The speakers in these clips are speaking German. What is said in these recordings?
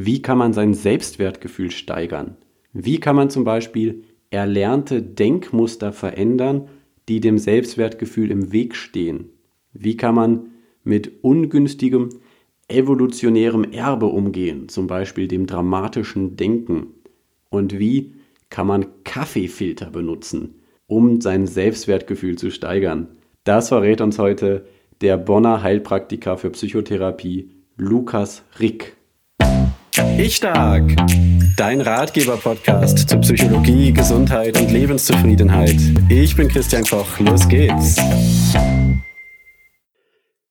Wie kann man sein Selbstwertgefühl steigern? Wie kann man zum Beispiel erlernte Denkmuster verändern, die dem Selbstwertgefühl im Weg stehen? Wie kann man mit ungünstigem evolutionärem Erbe umgehen, zum Beispiel dem dramatischen Denken? Und wie kann man Kaffeefilter benutzen, um sein Selbstwertgefühl zu steigern? Das verrät uns heute der Bonner Heilpraktiker für Psychotherapie Lukas Rick. Ich Stark, dein Ratgeber-Podcast zu Psychologie, Gesundheit und Lebenszufriedenheit. Ich bin Christian Koch, los geht's.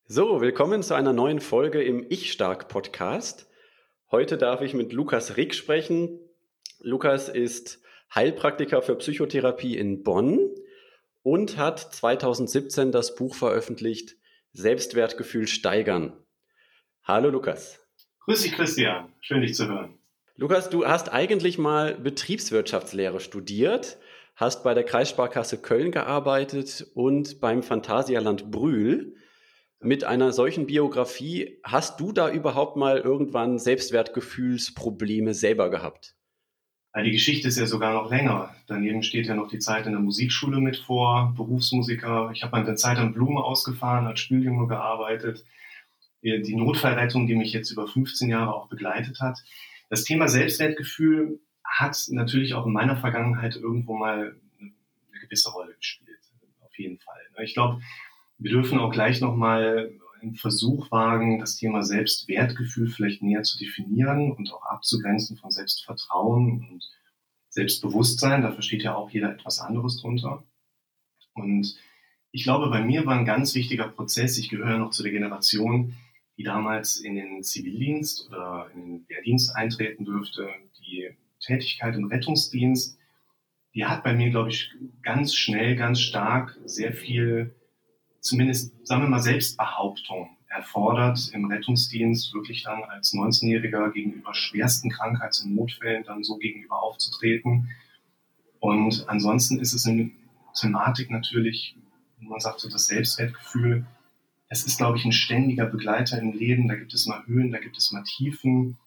So, willkommen zu einer neuen Folge im Ich Stark Podcast. Heute darf ich mit Lukas Rick sprechen. Lukas ist Heilpraktiker für Psychotherapie in Bonn und hat 2017 das Buch veröffentlicht Selbstwertgefühl steigern. Hallo Lukas. Grüß dich Christian, schön dich zu hören. Lukas, du hast eigentlich mal Betriebswirtschaftslehre studiert, hast bei der Kreissparkasse Köln gearbeitet und beim Phantasialand Brühl. Mit einer solchen Biografie hast du da überhaupt mal irgendwann Selbstwertgefühlsprobleme selber gehabt? Die Geschichte ist ja sogar noch länger. Daneben steht ja noch die Zeit in der Musikschule mit vor, Berufsmusiker. Ich habe eine Zeit an Blumen ausgefahren, als Spüljunge gearbeitet. Die Notfallrettung, die mich jetzt über 15 Jahre auch begleitet hat. Das Thema Selbstwertgefühl hat natürlich auch in meiner Vergangenheit irgendwo mal eine gewisse Rolle gespielt. Auf jeden Fall. Ich glaube, wir dürfen auch gleich nochmal einen Versuch wagen, das Thema Selbstwertgefühl vielleicht näher zu definieren und auch abzugrenzen von Selbstvertrauen und Selbstbewusstsein. Da versteht ja auch jeder etwas anderes drunter. Und ich glaube, bei mir war ein ganz wichtiger Prozess. Ich gehöre noch zu der Generation, die damals in den Zivildienst oder in den Wehrdienst eintreten dürfte. Die Tätigkeit im Rettungsdienst, die hat bei mir, glaube ich, ganz schnell, ganz stark sehr viel zumindest, sagen wir mal, Selbstbehauptung erfordert, im Rettungsdienst wirklich dann als 19-Jähriger gegenüber schwersten Krankheits- und Notfällen dann so gegenüber aufzutreten. Und ansonsten ist es eine Thematik natürlich, man sagt so das Selbstwertgefühl, es ist, glaube ich, ein ständiger Begleiter im Leben. Da gibt es mal Höhen, da gibt es mal Tiefen,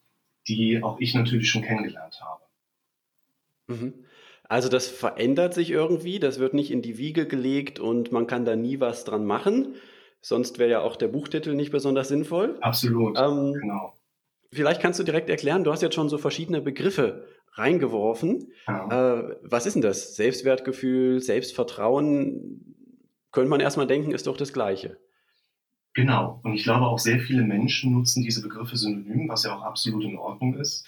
die auch ich natürlich schon kennengelernt habe. Mhm. Also das verändert sich irgendwie, das wird nicht in die Wiege gelegt und man kann da nie was dran machen. Sonst wäre ja auch der Buchtitel nicht besonders sinnvoll. Absolut, ähm, genau. Vielleicht kannst du direkt erklären, du hast jetzt schon so verschiedene Begriffe reingeworfen. Ja. Äh, was ist denn das? Selbstwertgefühl, Selbstvertrauen? Könnte man erstmal denken, ist doch das Gleiche. Genau. Und ich glaube, auch sehr viele Menschen nutzen diese Begriffe synonym, was ja auch absolut in Ordnung ist.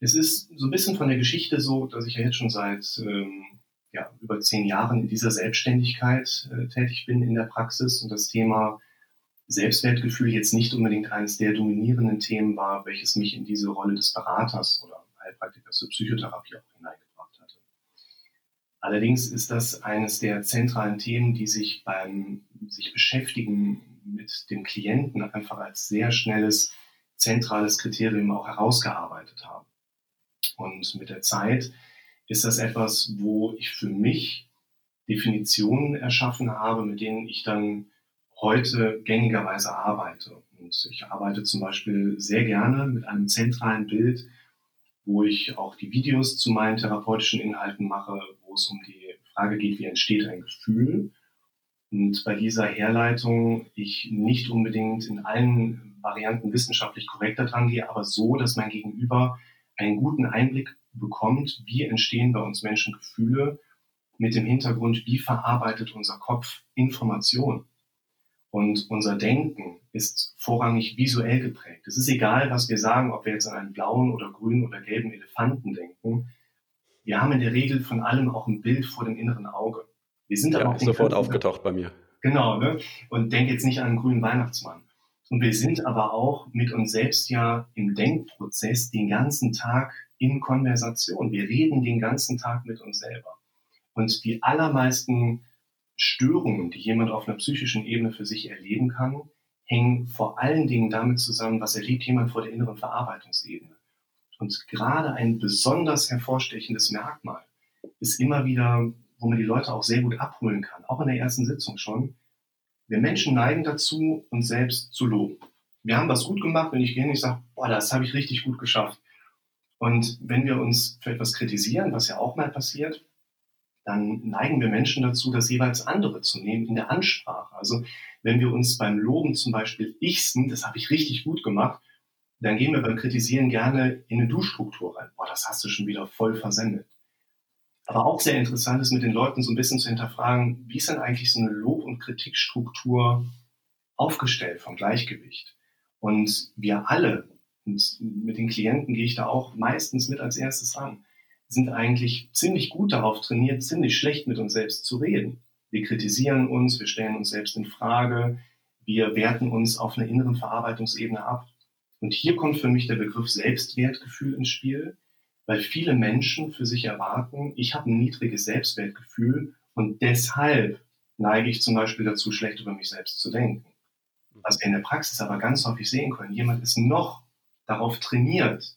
Es ist so ein bisschen von der Geschichte so, dass ich ja jetzt schon seit ähm, ja, über zehn Jahren in dieser Selbstständigkeit äh, tätig bin in der Praxis und das Thema Selbstwertgefühl jetzt nicht unbedingt eines der dominierenden Themen war, welches mich in diese Rolle des Beraters oder Heilpraktikers zur Psychotherapie auch hineingebracht hatte. Allerdings ist das eines der zentralen Themen, die sich beim sich beschäftigen mit dem Klienten einfach als sehr schnelles zentrales Kriterium auch herausgearbeitet haben. Und mit der Zeit ist das etwas, wo ich für mich Definitionen erschaffen habe, mit denen ich dann heute gängigerweise arbeite. Und ich arbeite zum Beispiel sehr gerne mit einem zentralen Bild, wo ich auch die Videos zu meinen therapeutischen Inhalten mache, wo es um die Frage geht, wie entsteht ein Gefühl. Und bei dieser Herleitung ich nicht unbedingt in allen Varianten wissenschaftlich korrekt daran gehe, aber so, dass mein Gegenüber einen guten Einblick bekommt, wie entstehen bei uns Menschen Gefühle mit dem Hintergrund, wie verarbeitet unser Kopf Information. Und unser Denken ist vorrangig visuell geprägt. Es ist egal, was wir sagen, ob wir jetzt an einen blauen oder grünen oder gelben Elefanten denken. Wir haben in der Regel von allem auch ein Bild vor dem inneren Auge. Wir sind ja, aber auch sofort aufgetaucht bei mir. Genau, ne? Und denk jetzt nicht an einen grünen Weihnachtsmann. Und wir sind aber auch mit uns selbst ja im Denkprozess den ganzen Tag in Konversation. Wir reden den ganzen Tag mit uns selber. Und die allermeisten Störungen, die jemand auf einer psychischen Ebene für sich erleben kann, hängen vor allen Dingen damit zusammen, was erlebt jemand vor der inneren Verarbeitungsebene. Und gerade ein besonders hervorstechendes Merkmal ist immer wieder, wo man die Leute auch sehr gut abholen kann, auch in der ersten Sitzung schon, wir Menschen neigen dazu, uns selbst zu loben. wir haben was gut gemacht und ich gehe und ich sage, boah, das habe ich richtig gut geschafft. Und wenn wir uns für etwas kritisieren, was ja auch mal passiert, dann neigen wir Menschen dazu, das jeweils andere zu nehmen in der Ansprache. Also wenn wir uns beim Loben zum Beispiel ichsen, das habe ich richtig gut gemacht, dann gehen wir beim Kritisieren gerne in eine Du-Struktur rein. Boah, das hast du schon wieder voll versendet. Aber auch sehr interessant ist, mit den Leuten so ein bisschen zu hinterfragen, wie ist denn eigentlich so eine Lob- und Kritikstruktur aufgestellt vom Gleichgewicht? Und wir alle, und mit den Klienten gehe ich da auch meistens mit als erstes ran, sind eigentlich ziemlich gut darauf trainiert, ziemlich schlecht mit uns selbst zu reden. Wir kritisieren uns, wir stellen uns selbst in Frage, wir werten uns auf einer inneren Verarbeitungsebene ab. Und hier kommt für mich der Begriff Selbstwertgefühl ins Spiel, weil viele Menschen für sich erwarten, ich habe ein niedriges Selbstwertgefühl und deshalb neige ich zum Beispiel dazu, schlecht über mich selbst zu denken. Was wir in der Praxis aber ganz häufig sehen können, jemand ist noch darauf trainiert,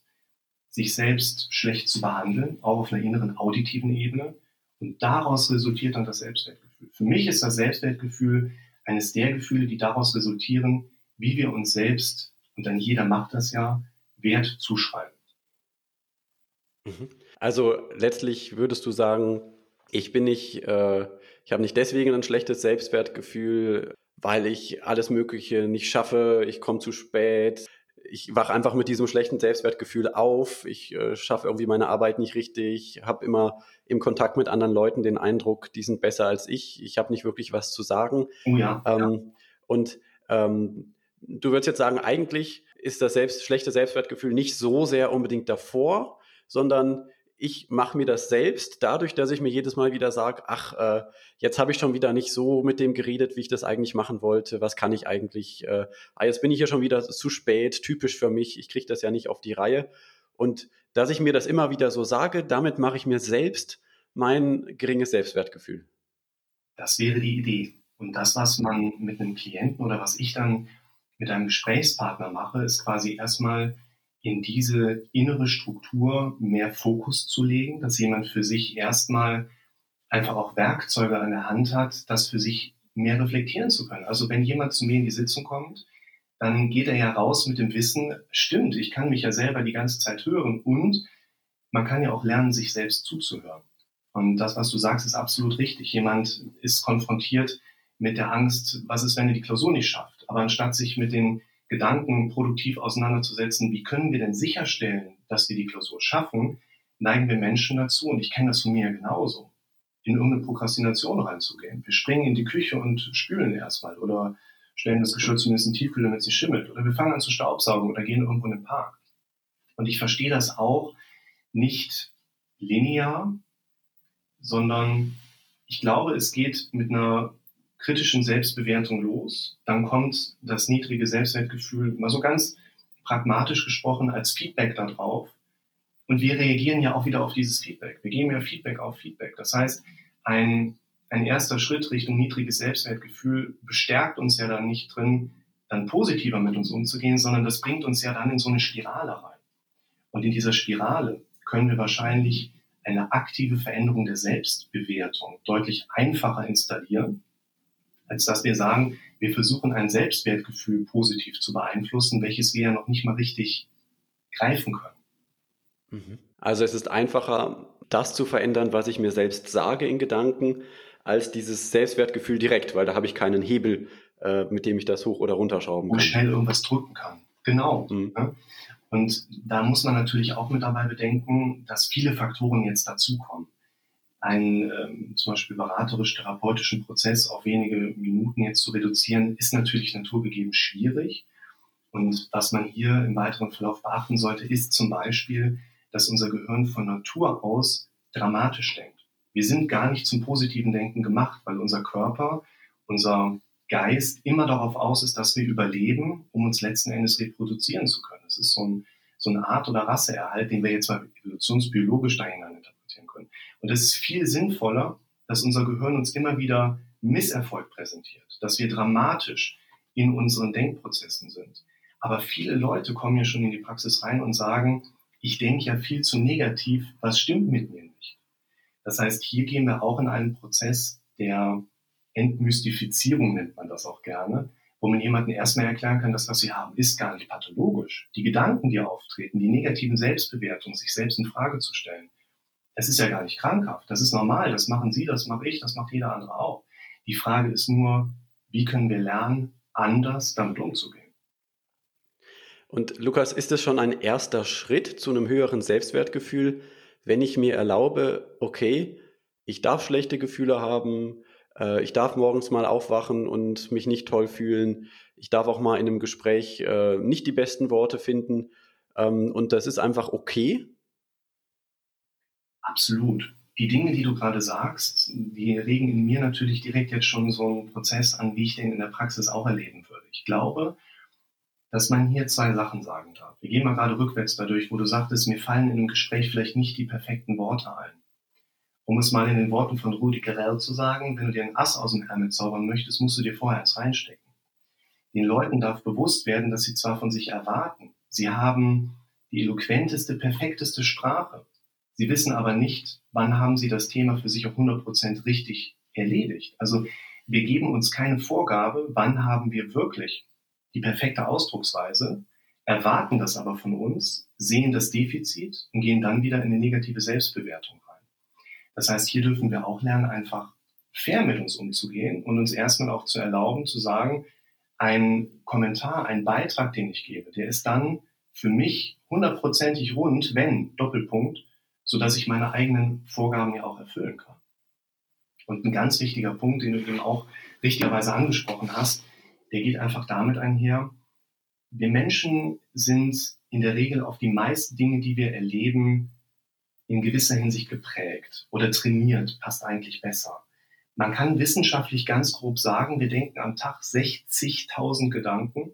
sich selbst schlecht zu behandeln, auch auf einer inneren auditiven Ebene. Und daraus resultiert dann das Selbstwertgefühl. Für mich ist das Selbstwertgefühl eines der Gefühle, die daraus resultieren, wie wir uns selbst, und dann jeder macht das ja, Wert zuschreiben. Mhm. Also letztlich würdest du sagen, ich bin nicht, äh, ich habe nicht deswegen ein schlechtes Selbstwertgefühl, weil ich alles Mögliche nicht schaffe, ich komme zu spät, ich wache einfach mit diesem schlechten Selbstwertgefühl auf, ich äh, schaffe irgendwie meine Arbeit nicht richtig, habe immer im Kontakt mit anderen Leuten den Eindruck, die sind besser als ich, ich habe nicht wirklich was zu sagen. Oh ja, ähm, ja. Und ähm, du würdest jetzt sagen, eigentlich ist das selbst, schlechte Selbstwertgefühl nicht so sehr unbedingt davor, sondern ich mache mir das selbst, dadurch, dass ich mir jedes Mal wieder sage, ach, äh, jetzt habe ich schon wieder nicht so mit dem geredet, wie ich das eigentlich machen wollte. Was kann ich eigentlich? Äh, ah, jetzt bin ich ja schon wieder zu spät, typisch für mich. Ich kriege das ja nicht auf die Reihe. Und dass ich mir das immer wieder so sage, damit mache ich mir selbst mein geringes Selbstwertgefühl. Das wäre die Idee. Und das, was man mit einem Klienten oder was ich dann mit einem Gesprächspartner mache, ist quasi erstmal in diese innere Struktur mehr Fokus zu legen, dass jemand für sich erstmal einfach auch Werkzeuge an der Hand hat, das für sich mehr reflektieren zu können. Also wenn jemand zu mir in die Sitzung kommt, dann geht er ja raus mit dem Wissen, stimmt, ich kann mich ja selber die ganze Zeit hören und man kann ja auch lernen, sich selbst zuzuhören. Und das, was du sagst, ist absolut richtig. Jemand ist konfrontiert mit der Angst, was ist, wenn er die Klausur nicht schafft? Aber anstatt sich mit den Gedanken produktiv auseinanderzusetzen, wie können wir denn sicherstellen, dass wir die Klausur schaffen, neigen wir Menschen dazu, und ich kenne das von mir genauso, in irgendeine Prokrastination reinzugehen. Wir springen in die Küche und spülen erstmal oder stellen das Geschirr zumindest in Tiefkühl, damit es nicht schimmelt. Oder wir fangen an zu staubsaugen oder gehen irgendwo in den Park. Und ich verstehe das auch nicht linear, sondern ich glaube, es geht mit einer kritischen Selbstbewertung los. Dann kommt das niedrige Selbstwertgefühl, mal so ganz pragmatisch gesprochen, als Feedback darauf. Und wir reagieren ja auch wieder auf dieses Feedback. Wir geben ja Feedback auf Feedback. Das heißt, ein, ein erster Schritt Richtung niedriges Selbstwertgefühl bestärkt uns ja dann nicht drin, dann positiver mit uns umzugehen, sondern das bringt uns ja dann in so eine Spirale rein. Und in dieser Spirale können wir wahrscheinlich eine aktive Veränderung der Selbstbewertung deutlich einfacher installieren, als dass wir sagen, wir versuchen ein Selbstwertgefühl positiv zu beeinflussen, welches wir ja noch nicht mal richtig greifen können. Mhm. Also es ist einfacher, das zu verändern, was ich mir selbst sage in Gedanken, als dieses Selbstwertgefühl direkt, weil da habe ich keinen Hebel, äh, mit dem ich das hoch oder runterschrauben kann. Und schnell irgendwas drücken kann. Genau. Mhm. Und da muss man natürlich auch mit dabei bedenken, dass viele Faktoren jetzt dazukommen einen ähm, zum Beispiel beraterisch-therapeutischen Prozess auf wenige Minuten jetzt zu reduzieren, ist natürlich naturgegeben schwierig. Und was man hier im weiteren Verlauf beachten sollte, ist zum Beispiel, dass unser Gehirn von Natur aus dramatisch denkt. Wir sind gar nicht zum positiven Denken gemacht, weil unser Körper, unser Geist immer darauf aus ist, dass wir überleben, um uns letzten Endes reproduzieren zu können. Das ist so, ein, so eine Art oder Rasseerhalt, den wir jetzt mal evolutionsbiologisch interpretieren können. Und es ist viel sinnvoller, dass unser Gehirn uns immer wieder Misserfolg präsentiert, dass wir dramatisch in unseren Denkprozessen sind. Aber viele Leute kommen ja schon in die Praxis rein und sagen, ich denke ja viel zu negativ, was stimmt mit mir nicht? Das heißt, hier gehen wir auch in einen Prozess der Entmystifizierung, nennt man das auch gerne, wo man jemandem erstmal erklären kann, dass was sie haben, ist gar nicht pathologisch. Die Gedanken, die auftreten, die negativen Selbstbewertungen, sich selbst in Frage zu stellen, das ist ja gar nicht krankhaft. Das ist normal. Das machen Sie, das mache ich, das macht jeder andere auch. Die Frage ist nur, wie können wir lernen, anders damit umzugehen? Und Lukas, ist es schon ein erster Schritt zu einem höheren Selbstwertgefühl, wenn ich mir erlaube, okay, ich darf schlechte Gefühle haben, äh, ich darf morgens mal aufwachen und mich nicht toll fühlen, ich darf auch mal in einem Gespräch äh, nicht die besten Worte finden ähm, und das ist einfach okay? Absolut. Die Dinge, die du gerade sagst, die regen in mir natürlich direkt jetzt schon so einen Prozess an, wie ich den in der Praxis auch erleben würde. Ich glaube, dass man hier zwei Sachen sagen darf. Wir gehen mal gerade rückwärts dadurch, wo du sagtest, mir fallen in einem Gespräch vielleicht nicht die perfekten Worte ein. Um es mal in den Worten von Rudi Gerell zu sagen, wenn du dir ein Ass aus dem Ärmel zaubern möchtest, musst du dir vorher eins reinstecken. Den Leuten darf bewusst werden, dass sie zwar von sich erwarten, sie haben die eloquenteste, perfekteste Sprache. Sie wissen aber nicht, wann haben sie das Thema für sich auf 100% richtig erledigt. Also wir geben uns keine Vorgabe, wann haben wir wirklich die perfekte Ausdrucksweise, erwarten das aber von uns, sehen das Defizit und gehen dann wieder in eine negative Selbstbewertung rein. Das heißt, hier dürfen wir auch lernen, einfach fair mit uns umzugehen und uns erstmal auch zu erlauben, zu sagen, ein Kommentar, ein Beitrag, den ich gebe, der ist dann für mich hundertprozentig rund, wenn, Doppelpunkt, so dass ich meine eigenen Vorgaben ja auch erfüllen kann. Und ein ganz wichtiger Punkt, den du eben auch richtigerweise angesprochen hast, der geht einfach damit einher, wir Menschen sind in der Regel auf die meisten Dinge, die wir erleben, in gewisser Hinsicht geprägt oder trainiert, passt eigentlich besser. Man kann wissenschaftlich ganz grob sagen, wir denken am Tag 60.000 Gedanken,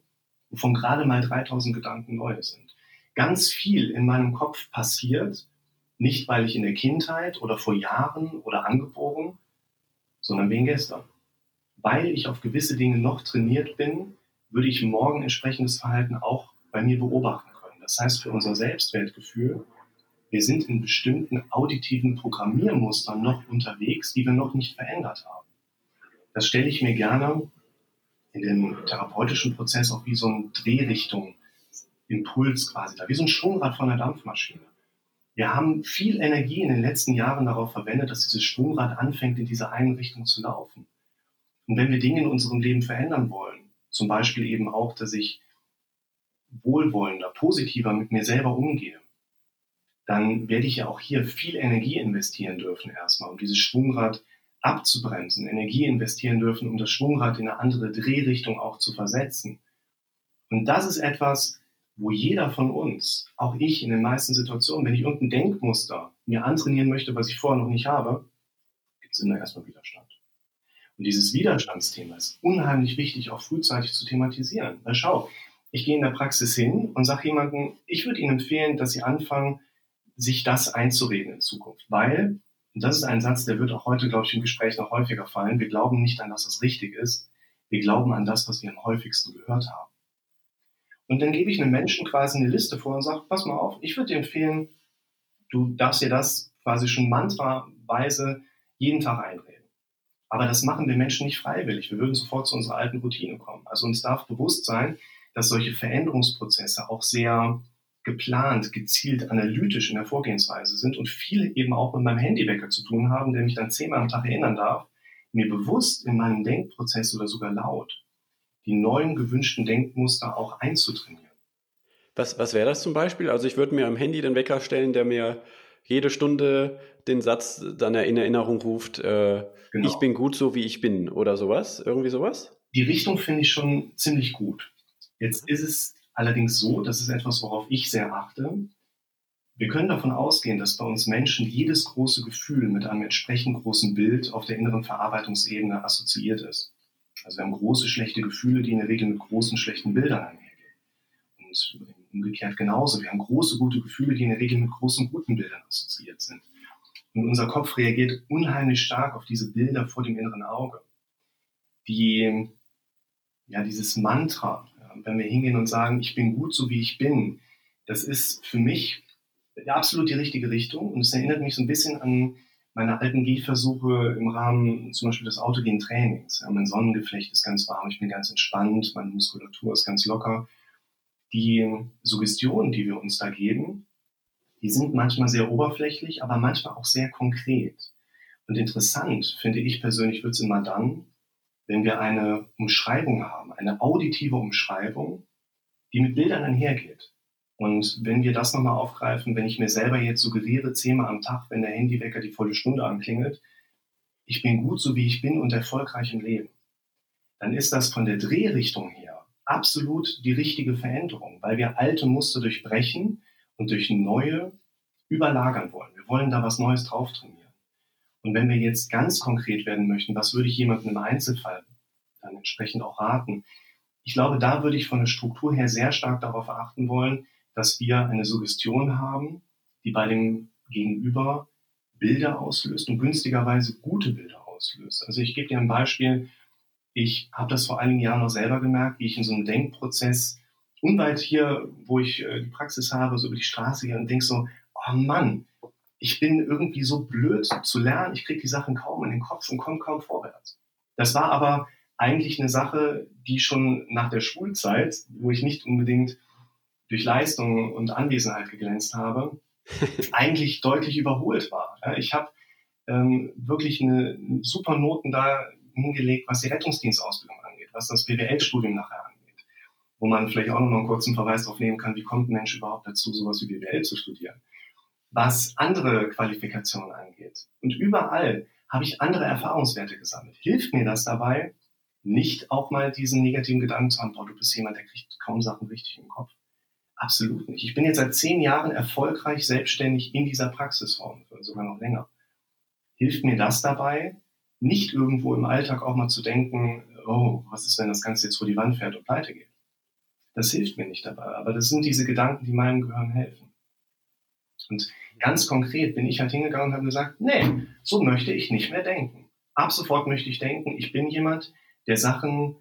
wovon gerade mal 3.000 Gedanken neue sind. Ganz viel in meinem Kopf passiert, nicht weil ich in der Kindheit oder vor Jahren oder angeboren, sondern wegen gestern weil ich auf gewisse Dinge noch trainiert bin, würde ich morgen entsprechendes Verhalten auch bei mir beobachten können. Das heißt, für unser Selbstwertgefühl, wir sind in bestimmten auditiven Programmiermustern noch unterwegs, die wir noch nicht verändert haben. Das stelle ich mir gerne in dem therapeutischen Prozess auch wie so ein Drehrichtung, Impuls quasi da, wie so ein Schwungrad von einer Dampfmaschine. Wir haben viel Energie in den letzten Jahren darauf verwendet, dass dieses Schwungrad anfängt, in diese eine Richtung zu laufen. Und wenn wir Dinge in unserem Leben verändern wollen, zum Beispiel eben auch, dass ich wohlwollender, positiver mit mir selber umgehe, dann werde ich ja auch hier viel Energie investieren dürfen erstmal, um dieses Schwungrad abzubremsen, Energie investieren dürfen, um das Schwungrad in eine andere Drehrichtung auch zu versetzen. Und das ist etwas, wo jeder von uns, auch ich in den meisten Situationen, wenn ich irgendein Denkmuster mir antrainieren möchte, was ich vorher noch nicht habe, gibt es immer erstmal Widerstand. Und dieses Widerstandsthema ist unheimlich wichtig, auch frühzeitig zu thematisieren. Weil schau, ich gehe in der Praxis hin und sage jemandem, ich würde Ihnen empfehlen, dass Sie anfangen, sich das einzureden in Zukunft. Weil, und das ist ein Satz, der wird auch heute, glaube ich, im Gespräch noch häufiger fallen, wir glauben nicht an das, was richtig ist, wir glauben an das, was wir am häufigsten gehört haben. Und dann gebe ich einem Menschen quasi eine Liste vor und sage, pass mal auf, ich würde dir empfehlen, du darfst dir das quasi schon mantraweise jeden Tag einreden. Aber das machen wir Menschen nicht freiwillig. Wir würden sofort zu unserer alten Routine kommen. Also uns darf bewusst sein, dass solche Veränderungsprozesse auch sehr geplant, gezielt, analytisch in der Vorgehensweise sind und viel eben auch mit meinem Handywecker zu tun haben, der mich dann zehnmal am Tag erinnern darf, mir bewusst in meinem Denkprozess oder sogar laut die neuen gewünschten Denkmuster auch einzutrainieren. Was, was wäre das zum Beispiel? Also ich würde mir am Handy den Wecker stellen, der mir jede Stunde den Satz dann in Erinnerung ruft, äh, genau. ich bin gut so, wie ich bin oder sowas, irgendwie sowas? Die Richtung finde ich schon ziemlich gut. Jetzt ist es allerdings so, das ist etwas, worauf ich sehr achte. Wir können davon ausgehen, dass bei uns Menschen jedes große Gefühl mit einem entsprechend großen Bild auf der inneren Verarbeitungsebene assoziiert ist. Also wir haben große schlechte Gefühle, die in der Regel mit großen schlechten Bildern einhergehen. Und umgekehrt genauso. Wir haben große gute Gefühle, die in der Regel mit großen guten Bildern assoziiert sind. Und unser Kopf reagiert unheimlich stark auf diese Bilder vor dem inneren Auge. Die, ja, dieses Mantra, wenn wir hingehen und sagen, ich bin gut so wie ich bin, das ist für mich absolut die richtige Richtung. Und es erinnert mich so ein bisschen an meine alten Gehversuche im Rahmen zum Beispiel des autogenen Trainings. Ja, mein Sonnengeflecht ist ganz warm, ich bin ganz entspannt, meine Muskulatur ist ganz locker. Die Suggestionen, die wir uns da geben, die sind manchmal sehr oberflächlich, aber manchmal auch sehr konkret. Und interessant finde ich persönlich wird es immer dann, wenn wir eine Umschreibung haben, eine auditive Umschreibung, die mit Bildern einhergeht. Und wenn wir das nochmal aufgreifen, wenn ich mir selber jetzt suggeriere, zehnmal am Tag, wenn der Handywecker die volle Stunde anklingelt, ich bin gut so wie ich bin und erfolgreich im Leben, dann ist das von der Drehrichtung her absolut die richtige Veränderung, weil wir alte Muster durchbrechen und durch neue überlagern wollen. Wir wollen da was Neues drauf trainieren. Und wenn wir jetzt ganz konkret werden möchten, was würde ich jemandem im Einzelfall dann entsprechend auch raten? Ich glaube, da würde ich von der Struktur her sehr stark darauf achten wollen, dass wir eine Suggestion haben, die bei dem Gegenüber Bilder auslöst und günstigerweise gute Bilder auslöst. Also ich gebe dir ein Beispiel. Ich habe das vor einigen Jahren noch selber gemerkt, wie ich in so einem Denkprozess unweit hier, wo ich äh, die Praxis habe, so über die Straße gehe und denke so, oh Mann, ich bin irgendwie so blöd zu lernen, ich kriege die Sachen kaum in den Kopf und komme kaum vorwärts. Das war aber eigentlich eine Sache, die schon nach der Schulzeit, wo ich nicht unbedingt durch Leistung und Anwesenheit geglänzt habe, eigentlich deutlich überholt war. Ich habe ähm, wirklich eine super Noten da hingelegt, was die Rettungsdienstausbildung angeht, was das BWL-Studium nachher angeht, wo man vielleicht auch noch mal einen kurzen Verweis darauf nehmen kann, wie kommt ein Mensch überhaupt dazu, sowas wie BWL zu studieren was andere Qualifikationen angeht. Und überall habe ich andere Erfahrungswerte gesammelt. Hilft mir das dabei, nicht auch mal diesen negativen Gedanken zu haben, boah, du bist jemand, der kriegt kaum Sachen richtig im Kopf. Absolut nicht. Ich bin jetzt seit zehn Jahren erfolgreich selbstständig in dieser Praxisform, sogar noch länger. Hilft mir das dabei, nicht irgendwo im Alltag auch mal zu denken, oh, was ist, wenn das Ganze jetzt vor die Wand fährt und pleite geht? Das hilft mir nicht dabei. Aber das sind diese Gedanken, die meinem Gehirn helfen. Und ganz konkret bin ich halt hingegangen und habe gesagt, nee, so möchte ich nicht mehr denken. Ab sofort möchte ich denken, ich bin jemand, der Sachen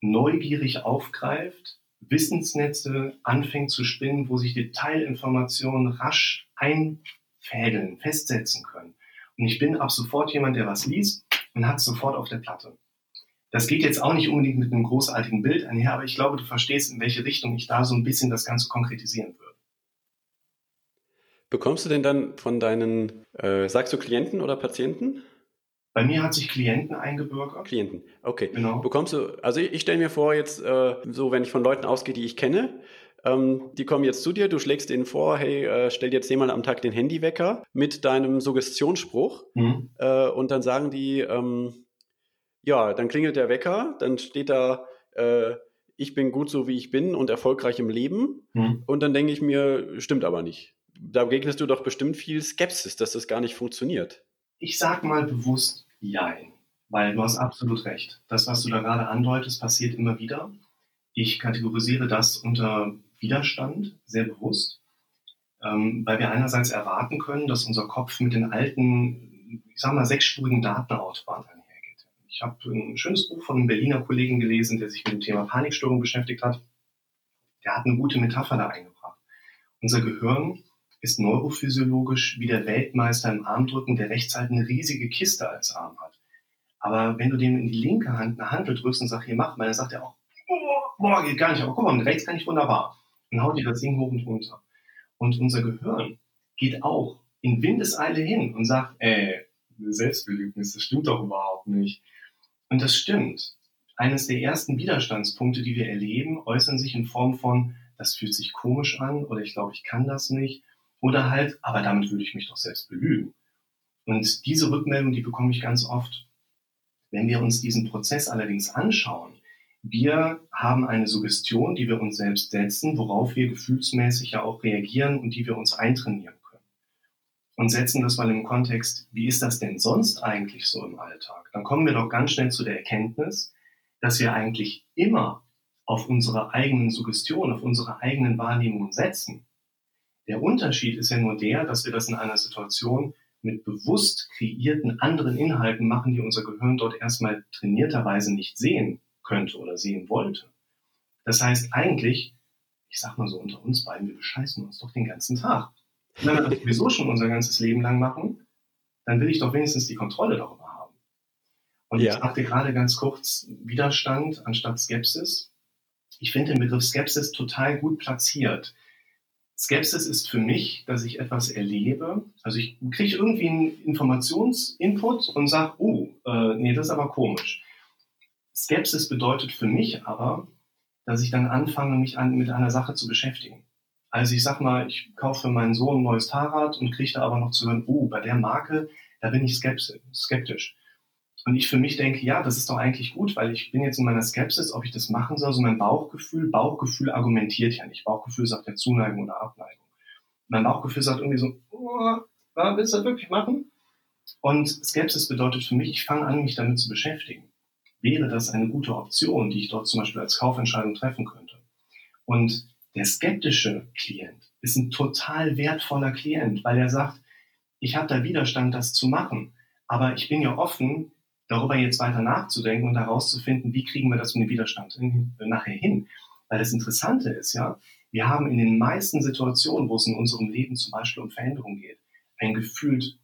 neugierig aufgreift, Wissensnetze anfängt zu spinnen, wo sich Detailinformationen rasch einfädeln, festsetzen können. Und ich bin ab sofort jemand, der was liest und hat es sofort auf der Platte. Das geht jetzt auch nicht unbedingt mit einem großartigen Bild einher, aber ich glaube, du verstehst, in welche Richtung ich da so ein bisschen das Ganze konkretisieren würde. Bekommst du denn dann von deinen, äh, sagst du Klienten oder Patienten? Bei mir hat sich Klienten eingebürgert. Klienten, okay. Genau. Bekommst du, also ich, ich stelle mir vor, jetzt äh, so, wenn ich von Leuten ausgehe, die ich kenne, ähm, die kommen jetzt zu dir, du schlägst ihnen vor, hey, äh, stell dir zehnmal am Tag den Handywecker mit deinem Suggestionsspruch mhm. äh, und dann sagen die, ähm, ja, dann klingelt der Wecker, dann steht da, äh, ich bin gut so wie ich bin und erfolgreich im Leben mhm. und dann denke ich mir, stimmt aber nicht da begegnest du doch bestimmt viel Skepsis, dass das gar nicht funktioniert. Ich sag mal bewusst Jein, weil du hast absolut recht. Das, was du da gerade andeutest, passiert immer wieder. Ich kategorisiere das unter Widerstand sehr bewusst, ähm, weil wir einerseits erwarten können, dass unser Kopf mit den alten, ich sag mal, sechsspurigen Datenautobahnen einhergeht. Ich habe ein schönes Buch von einem Berliner Kollegen gelesen, der sich mit dem Thema Panikstörung beschäftigt hat. Der hat eine gute Metapher da eingebracht. Unser Gehirn ist neurophysiologisch wie der Weltmeister im Armdrücken, der rechts halt eine riesige Kiste als Arm hat. Aber wenn du dem in die linke Hand eine Handel drückst und sagst, hier mach mal, dann sagt er auch, boah, geht gar nicht, aber guck mal, mit rechts kann ich wunderbar. Und haut dir das Ding hoch und runter. Und unser Gehirn geht auch in Windeseile hin und sagt, ey, Selbstbelügnis, das stimmt doch überhaupt nicht. Und das stimmt. Eines der ersten Widerstandspunkte, die wir erleben, äußern sich in Form von, das fühlt sich komisch an oder ich glaube, ich kann das nicht oder halt, aber damit würde ich mich doch selbst belügen. Und diese Rückmeldung, die bekomme ich ganz oft. Wenn wir uns diesen Prozess allerdings anschauen, wir haben eine Suggestion, die wir uns selbst setzen, worauf wir gefühlsmäßig ja auch reagieren und die wir uns eintrainieren können. Und setzen das mal im Kontext, wie ist das denn sonst eigentlich so im Alltag? Dann kommen wir doch ganz schnell zu der Erkenntnis, dass wir eigentlich immer auf unsere eigenen Suggestionen, auf unsere eigenen Wahrnehmungen setzen. Der Unterschied ist ja nur der, dass wir das in einer Situation mit bewusst kreierten anderen Inhalten machen, die unser Gehirn dort erstmal trainierterweise nicht sehen könnte oder sehen wollte. Das heißt eigentlich, ich sag mal so unter uns beiden, wir bescheißen uns doch den ganzen Tag. wenn wir das sowieso schon unser ganzes Leben lang machen, dann will ich doch wenigstens die Kontrolle darüber haben. Und ja. ich sagte gerade ganz kurz Widerstand anstatt Skepsis. Ich finde den Begriff Skepsis total gut platziert. Skepsis ist für mich, dass ich etwas erlebe. Also ich kriege irgendwie einen Informationsinput und sage, oh, äh, nee, das ist aber komisch. Skepsis bedeutet für mich aber, dass ich dann anfange, mich an, mit einer Sache zu beschäftigen. Also ich sag mal, ich kaufe für meinen Sohn ein neues Fahrrad und kriege da aber noch zu hören, oh, bei der Marke, da bin ich skeptisch. Und ich für mich denke, ja, das ist doch eigentlich gut, weil ich bin jetzt in meiner Skepsis, ob ich das machen soll. So mein Bauchgefühl, Bauchgefühl argumentiert ja nicht. Bauchgefühl sagt ja Zuneigung oder Abneigung. Mein Bauchgefühl sagt irgendwie so, oh, willst du das wirklich machen? Und Skepsis bedeutet für mich, ich fange an, mich damit zu beschäftigen. Wäre das eine gute Option, die ich dort zum Beispiel als Kaufentscheidung treffen könnte? Und der skeptische Klient ist ein total wertvoller Klient, weil er sagt, ich habe da Widerstand, das zu machen, aber ich bin ja offen, darüber jetzt weiter nachzudenken und herauszufinden, wie kriegen wir das mit dem Widerstand nachher hin. Weil das Interessante ist ja, wir haben in den meisten Situationen, wo es in unserem Leben zum Beispiel um Veränderung geht, einen gefühlt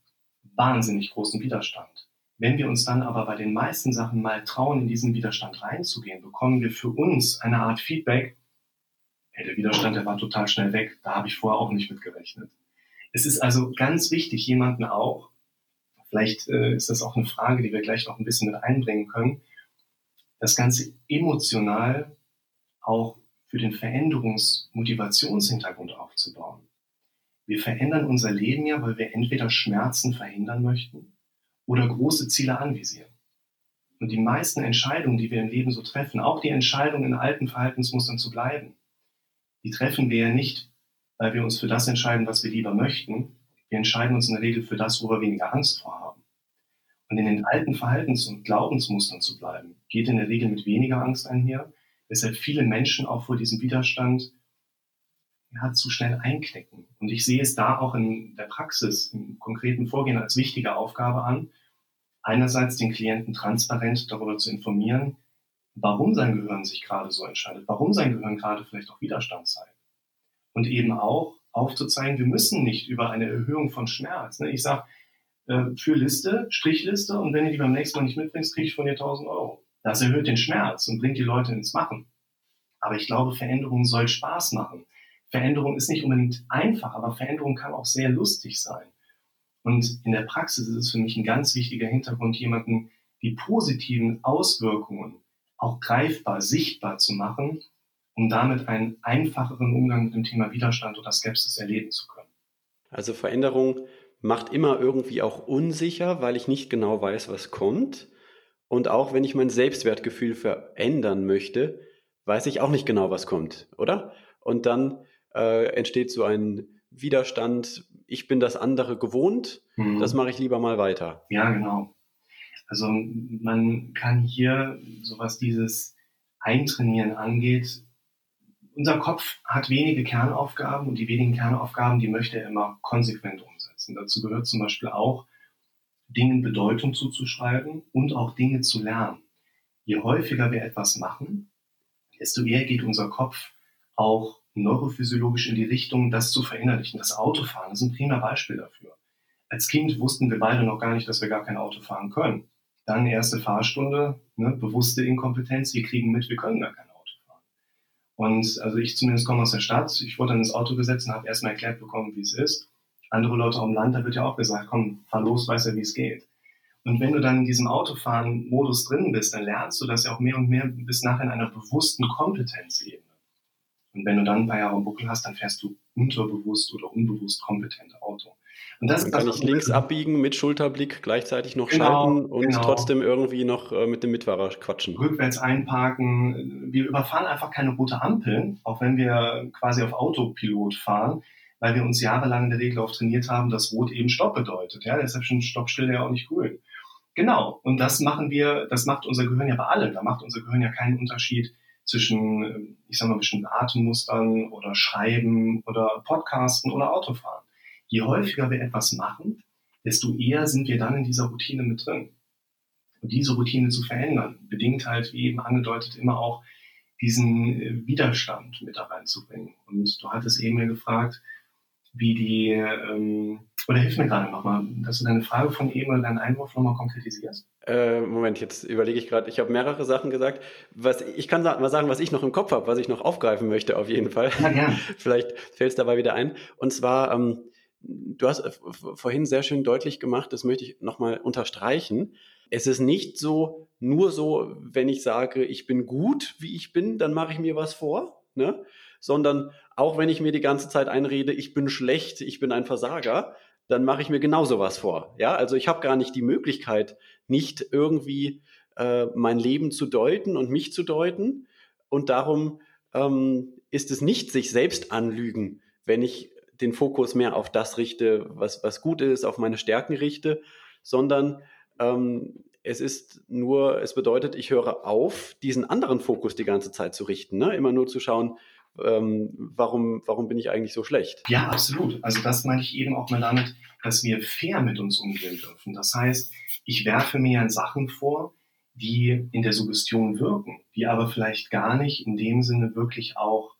wahnsinnig großen Widerstand. Wenn wir uns dann aber bei den meisten Sachen mal trauen, in diesen Widerstand reinzugehen, bekommen wir für uns eine Art Feedback, hey, der Widerstand, der war total schnell weg, da habe ich vorher auch nicht mit gerechnet. Es ist also ganz wichtig, jemanden auch Vielleicht äh, ist das auch eine Frage, die wir gleich noch ein bisschen mit einbringen können. Das Ganze emotional auch für den Veränderungsmotivationshintergrund aufzubauen. Wir verändern unser Leben ja, weil wir entweder Schmerzen verhindern möchten oder große Ziele anvisieren. Und die meisten Entscheidungen, die wir im Leben so treffen, auch die Entscheidung, in alten Verhaltensmustern zu bleiben, die treffen wir ja nicht, weil wir uns für das entscheiden, was wir lieber möchten. Wir entscheiden uns in der Regel für das, wo wir weniger Angst vor haben. Und in den alten Verhaltens- und Glaubensmustern zu bleiben, geht in der Regel mit weniger Angst einher, weshalb viele Menschen auch vor diesem Widerstand ja, zu schnell einknicken. Und ich sehe es da auch in der Praxis, im konkreten Vorgehen als wichtige Aufgabe an, einerseits den Klienten transparent darüber zu informieren, warum sein Gehirn sich gerade so entscheidet, warum sein Gehirn gerade vielleicht auch Widerstand zeigt. Und eben auch aufzuzeigen, wir müssen nicht über eine Erhöhung von Schmerz. Ne? Ich sage, äh, für Liste, Strichliste und wenn du die beim nächsten Mal nicht mitbringst, kriege ich von dir 1000 Euro. Das erhöht den Schmerz und bringt die Leute ins Machen. Aber ich glaube, Veränderung soll Spaß machen. Veränderung ist nicht unbedingt einfach, aber Veränderung kann auch sehr lustig sein. Und in der Praxis ist es für mich ein ganz wichtiger Hintergrund, jemanden die positiven Auswirkungen auch greifbar, sichtbar zu machen, um damit einen einfacheren Umgang mit dem Thema Widerstand oder Skepsis erleben zu können. Also Veränderung macht immer irgendwie auch unsicher, weil ich nicht genau weiß, was kommt. Und auch wenn ich mein Selbstwertgefühl verändern möchte, weiß ich auch nicht genau, was kommt, oder? Und dann äh, entsteht so ein Widerstand, ich bin das andere gewohnt, mhm. das mache ich lieber mal weiter. Ja, genau. Also man kann hier, so was dieses Eintrainieren angeht, unser Kopf hat wenige Kernaufgaben und die wenigen Kernaufgaben, die möchte er immer konsequent umsetzen setzen. Dazu gehört zum Beispiel auch, Dingen Bedeutung zuzuschreiben und auch Dinge zu lernen. Je häufiger wir etwas machen, desto eher geht unser Kopf auch neurophysiologisch in die Richtung, das zu verinnerlichen. Das Autofahren ist ein prima Beispiel dafür. Als Kind wussten wir beide noch gar nicht, dass wir gar kein Auto fahren können. Dann erste Fahrstunde, ne, bewusste Inkompetenz, wir kriegen mit, wir können gar kein Auto. Und also ich zumindest komme aus der Stadt, ich wurde dann ins Auto gesetzt und habe erstmal erklärt bekommen, wie es ist andere Leute am Land, da wird ja auch gesagt, komm, fahr los, weiß ja, wie es geht. Und wenn du dann in diesem Autofahren-Modus drin bist, dann lernst du das ja auch mehr und mehr bis nachher in einer bewussten Kompetenzebene. Und wenn du dann ein paar Jahre im Buckel hast, dann fährst du unterbewusst oder unbewusst kompetent Auto. Und das, dann kann das, ich links abbiegen mit Schulterblick, gleichzeitig noch genau, schalten und genau. trotzdem irgendwie noch äh, mit dem Mitfahrer quatschen. Rückwärts einparken. Wir überfahren einfach keine rote Ampeln, auch wenn wir quasi auf Autopilot fahren weil wir uns jahrelang in der Regel auch trainiert haben, dass Rot eben Stopp bedeutet. Ja, deshalb schon Stopp still ja auch nicht grün. Genau. Und das machen wir, das macht unser Gehirn ja bei allem. Da macht unser Gehirn ja keinen Unterschied zwischen, ich sag mal, bestimmten Atemmustern oder Schreiben oder Podcasten oder Autofahren. Je häufiger wir etwas machen, desto eher sind wir dann in dieser Routine mit drin. Und diese Routine zu verändern, bedingt halt, wie eben angedeutet, immer auch diesen äh, Widerstand mit da reinzubringen. Und du hattest eben ja gefragt, wie die, ähm, Oder hilf mir gerade nochmal, dass du deine Frage von eben oder deinen Einwurf nochmal konkretisierst. Äh, Moment, jetzt überlege ich gerade. Ich habe mehrere Sachen gesagt. Was, ich kann mal sagen, was ich noch im Kopf habe, was ich noch aufgreifen möchte, auf jeden Fall. Ja, gern. Vielleicht fällt es dabei wieder ein. Und zwar, ähm, du hast vorhin sehr schön deutlich gemacht, das möchte ich nochmal unterstreichen. Es ist nicht so, nur so, wenn ich sage, ich bin gut, wie ich bin, dann mache ich mir was vor, ne? sondern auch wenn ich mir die ganze Zeit einrede, ich bin schlecht, ich bin ein Versager, dann mache ich mir genauso was vor. Ja, also ich habe gar nicht die Möglichkeit, nicht irgendwie äh, mein Leben zu deuten und mich zu deuten. Und darum ähm, ist es nicht sich selbst anlügen, wenn ich den Fokus mehr auf das richte, was, was gut ist, auf meine Stärken richte, sondern ähm, es ist nur, es bedeutet, ich höre auf, diesen anderen Fokus die ganze Zeit zu richten. Ne? Immer nur zu schauen, ähm, warum, warum bin ich eigentlich so schlecht? Ja, absolut. Also das meine ich eben auch mal damit, dass wir fair mit uns umgehen dürfen. Das heißt, ich werfe mir Sachen vor, die in der Suggestion wirken, die aber vielleicht gar nicht in dem Sinne wirklich auch